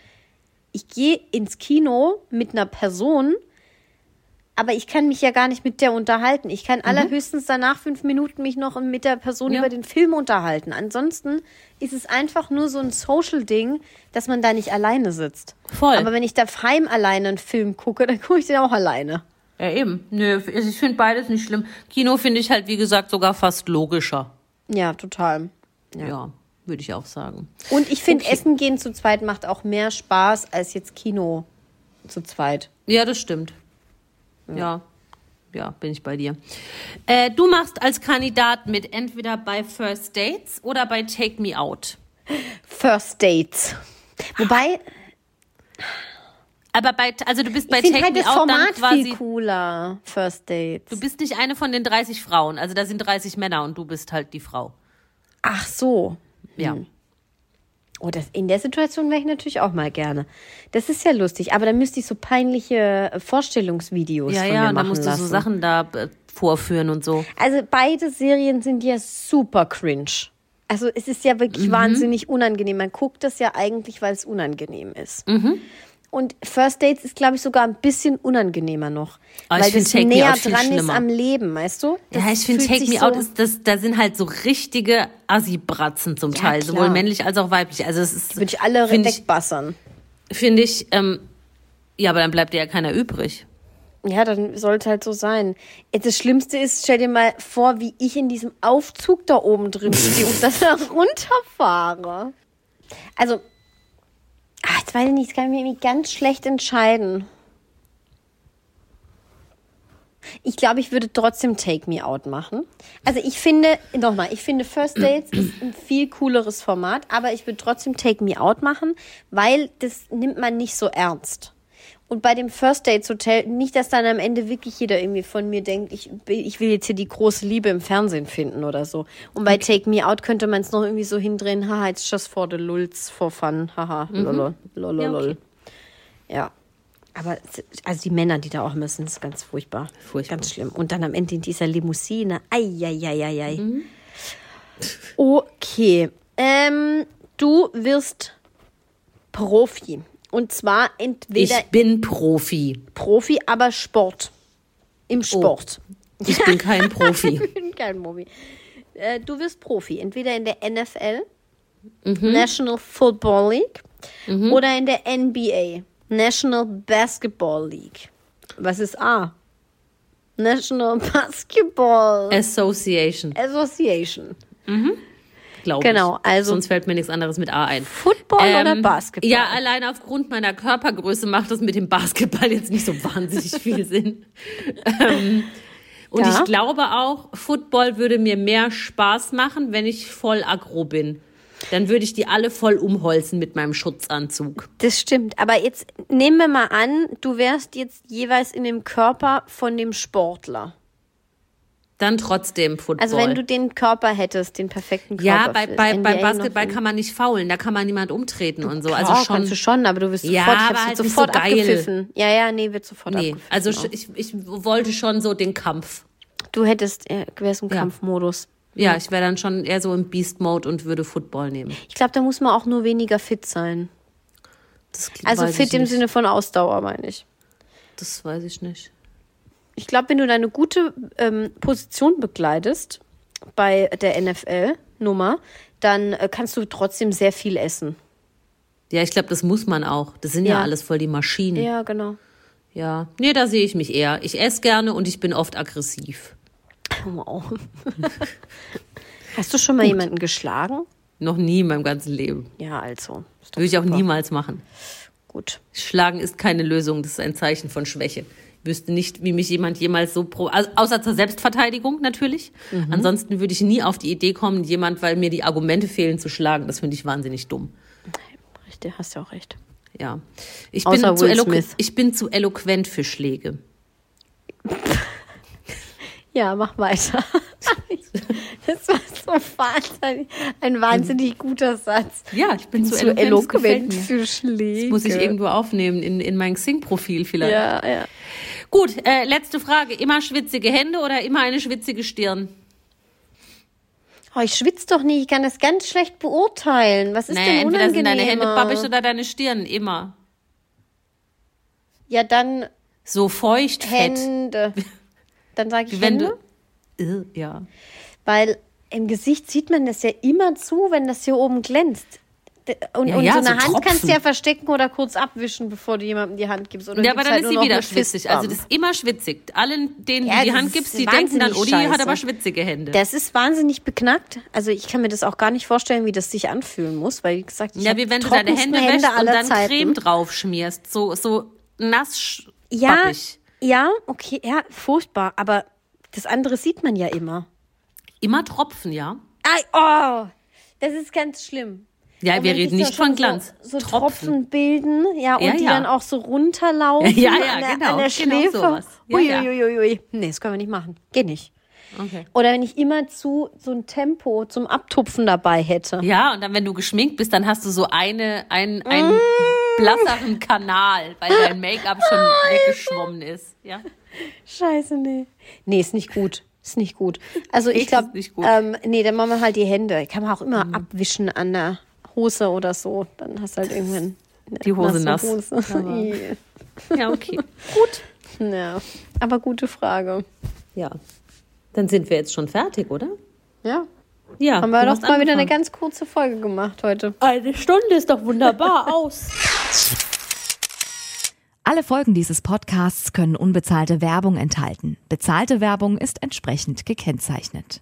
Ich gehe ins Kino mit einer Person, aber ich kann mich ja gar nicht mit der unterhalten. Ich kann allerhöchstens danach fünf Minuten mich noch mit der Person Ja. über den Film unterhalten. Ansonsten ist es einfach nur so ein Social-Ding, dass man da nicht alleine sitzt. Voll. Aber wenn ich daheim alleine einen Film gucke, dann gucke ich den auch alleine. Ja, eben. Nö, also ich finde beides nicht schlimm. Kino finde ich halt, wie gesagt, sogar fast logischer. Ja, total. Ja, würde ich auch sagen. Und ich finde, Okay. Essen gehen zu zweit macht auch mehr Spaß als jetzt Kino zu zweit. Ja, das stimmt. Ja. Ja, bin ich bei dir. Äh, du machst als Kandidat mit entweder bei First Dates oder bei Take Me Out. First Dates. Wobei, Aber bei, also du bist bei ich Take halt Me das Out dann Format quasi. viel cooler. First Dates. Du bist nicht eine von den 30 Frauen. Also da sind 30 Männer und du bist halt die Frau. Ach so. Ja. Oh, das, in der Situation wäre ich natürlich auch mal gerne. Das ist ja lustig, aber dann müsste ich so peinliche äh, Vorstellungsvideos Ja, von ja, mir und dann machen musst du lassen. so Sachen da äh, vorführen und so. Also beide Serien sind ja super cringe. Also es ist ja wirklich Mhm. wahnsinnig unangenehm. Man guckt das ja eigentlich, weil es unangenehm ist. Mhm. Und First Dates ist, glaube ich, sogar ein bisschen unangenehmer noch. Ich weil das Take Me näher Out dran ist am Leben, weißt du? Das ja, ich finde Take Me Out so- ist das, da sind halt so richtige Assi-Bratzen zum Teil, klar. sowohl männlich als auch weiblich. Also es ist, Würde ich alle wegbassern. finde ich, ähm, ja, aber dann bleibt dir ja keiner übrig. Ja, dann sollte halt so sein. Das Schlimmste ist, stell dir mal vor, wie ich in diesem Aufzug da oben drin stehe und das da runterfahre. Also, jetzt weiß ich nicht, das kann ich mir irgendwie ganz schlecht entscheiden. Ich glaube, ich würde trotzdem Take Me Out machen. Also ich finde, nochmal, ich finde First Dates ist ein viel cooleres Format, aber ich würde trotzdem Take Me Out machen, weil das nimmt man nicht so ernst. Und bei dem First Dates Hotel, nicht, dass dann am Ende wirklich jeder irgendwie von mir denkt, ich, will- ich will jetzt hier die große Liebe im Fernsehen finden oder so. Und bei Take Me Out könnte man es noch irgendwie so hindrehen, haha, it's just for the lulz, for fun, haha, lolol, lolol. Ja, okay. Ja. Aber also die Männer, die da auch müssen, ist ganz furchtbar. Furchtbar. Ganz schlimm. Und dann am Ende in dieser Limousine. Eieieiei. Mhm. Okay. Ähm, du wirst Profi. Und zwar entweder Ich bin Profi. Profi, aber Sport. Im Sport. Ich bin kein Profi. Ich bin kein Profi. Äh, du wirst Profi. Entweder in der NFL, Mhm. National Football League, oder in der NBA, National Basketball League. Was ist A? National Basketball Association, Association. Glaube Genau, ich. also- Sonst fällt mir nichts anderes mit A ein. Football oder Ähm, Basketball? Ja, allein aufgrund meiner Körpergröße macht das mit dem Basketball jetzt nicht so wahnsinnig viel Sinn. ähm, und Ja. ich glaube auch, Football würde mir mehr Spaß machen, wenn ich voll aggro bin. Dann würde ich die alle voll umholzen mit meinem Schutzanzug. Das stimmt. Aber jetzt nehmen wir mal an, du wärst jetzt jeweils in dem Körper von dem Sportler. Dann trotzdem Football. Also wenn du den Körper hättest, den perfekten Körper. ja, bei, bei, beim Basketball kann man nicht faulen, da kann man niemand umtreten und so. Klar, Also schon. kannst du schon, aber du wirst Ja, sofort, ich aber halt sofort so geil. abgepfiffen. Ja, ja, nee, wird sofort Nee, abgepfiffen. also auch. ich, ich wollte schon so den Kampf. du hättest, äh, wärst im Ja. Kampfmodus. Ja, ich wäre dann schon eher so im Beast-Mode und würde Football nehmen. Ich glaube, da muss man auch nur weniger fit sein. Das Also fit im. Sinne von Ausdauer, meine ich. Das weiß ich nicht. Ich glaube, wenn du deine gute ähm, Position bekleidest bei der NFL-Nummer, dann äh, kannst du trotzdem sehr viel essen. Ja, ich glaube, das muss man auch. Das sind ja, Ja. alles voll die Maschinen. Ja. Ja, genau. Nee, da sehe ich mich eher. Ich esse gerne und ich bin oft aggressiv. Wow. Hast du schon mal jemanden geschlagen? Noch nie in meinem ganzen Leben. Ja, also. Würde ich auch niemals machen. Gut. Schlagen ist keine Lösung, das ist ein Zeichen von Schwäche. Wüsste nicht, wie mich jemand jemals so pro. Also außer zur Selbstverteidigung natürlich. Mhm. Ansonsten würde ich nie auf die Idee kommen, jemand, weil mir die Argumente fehlen, zu schlagen. Das finde ich wahnsinnig dumm. Richtig, hast ja auch recht. Ja. Ich bin, Außer zu Will eloqu Smith. ich bin zu eloquent für Schläge. Ja, mach weiter. Das war so wahnsinnig, ein wahnsinnig guter Satz. Ja, ich bin zu, Zu eloquent. eloquent für Schläge. Das muss ich irgendwo aufnehmen, in, in mein Xing-Profil vielleicht. Ja, ja. Gut, äh, letzte Frage. Immer schwitzige Hände oder immer eine schwitzige Stirn? Oh, ich schwitze doch nicht, ich kann das ganz schlecht beurteilen. Was ist Naja, denn entweder sind deine Hände unangenehmer? babbig oder deine Stirn. Immer. Ja, dann So feucht, fett. Hände. Dann sage ich wenn Hände, du. Äh, ja. weil im Gesicht sieht man das ja immer zu, wenn das hier oben glänzt. Und, Ja, und ja, so eine so Hand kannst du Tropfen. ja verstecken oder kurz abwischen, bevor du jemandem die Hand gibst. Oder Ja, aber dann halt ist sie wieder schwitzig. Also das ist immer schwitzig. Allen, denen Ja, du die Hand gibst, die denken dann, oh, die hat aber schwitzige Hände. Das ist wahnsinnig beknackt. Also ich kann mir das auch gar nicht vorstellen, wie das sich anfühlen muss, weil wie gesagt, ich ja, wie wenn du deine trockensten Hände wäschst und dann Zeiten. Creme drauf schmierst. So, so nass Ja, ja, okay, ja, furchtbar. Aber das andere sieht man ja immer. Immer Tropfen, ja? Ai, oh, das ist ganz schlimm. Ja, wir reden nicht von Glanz. So, so Tropfen. bilden, ja, und Ja, die ja. dann auch so runterlaufen Ja, ja, an der, genau, an der genau Schläfe. sowas. Ja, ui, ja. ui, ui, ui. Nee, das können wir nicht machen. Geht nicht. Okay. Oder wenn ich immer zu so ein Tempo zum Abtupfen dabei hätte. Ja, und dann, wenn du geschminkt bist, dann hast du so eine, ein, einen Mm. blasseren Kanal, weil dein Make-up schon weggeschwommen ist. Ja? Scheiße, nee. Nee, ist nicht gut. Ist nicht gut. Also ich Ist glaube. Mhm. ähm, nee, dann machen wir halt die Hände. Kann man auch immer abwischen an der Hose oder so. Dann hast du halt irgendwann eine Die Hose nass. Hose. Ja, okay. Gut. ja, aber gute Frage. Ja. Dann sind wir jetzt schon fertig, oder? Ja, Ja. haben wir doch mal wieder eine angefangen. ganz kurze Folge gemacht heute. Eine Stunde ist doch wunderbar aus. Alle Folgen dieses Podcasts können unbezahlte Werbung enthalten. Bezahlte Werbung ist entsprechend gekennzeichnet.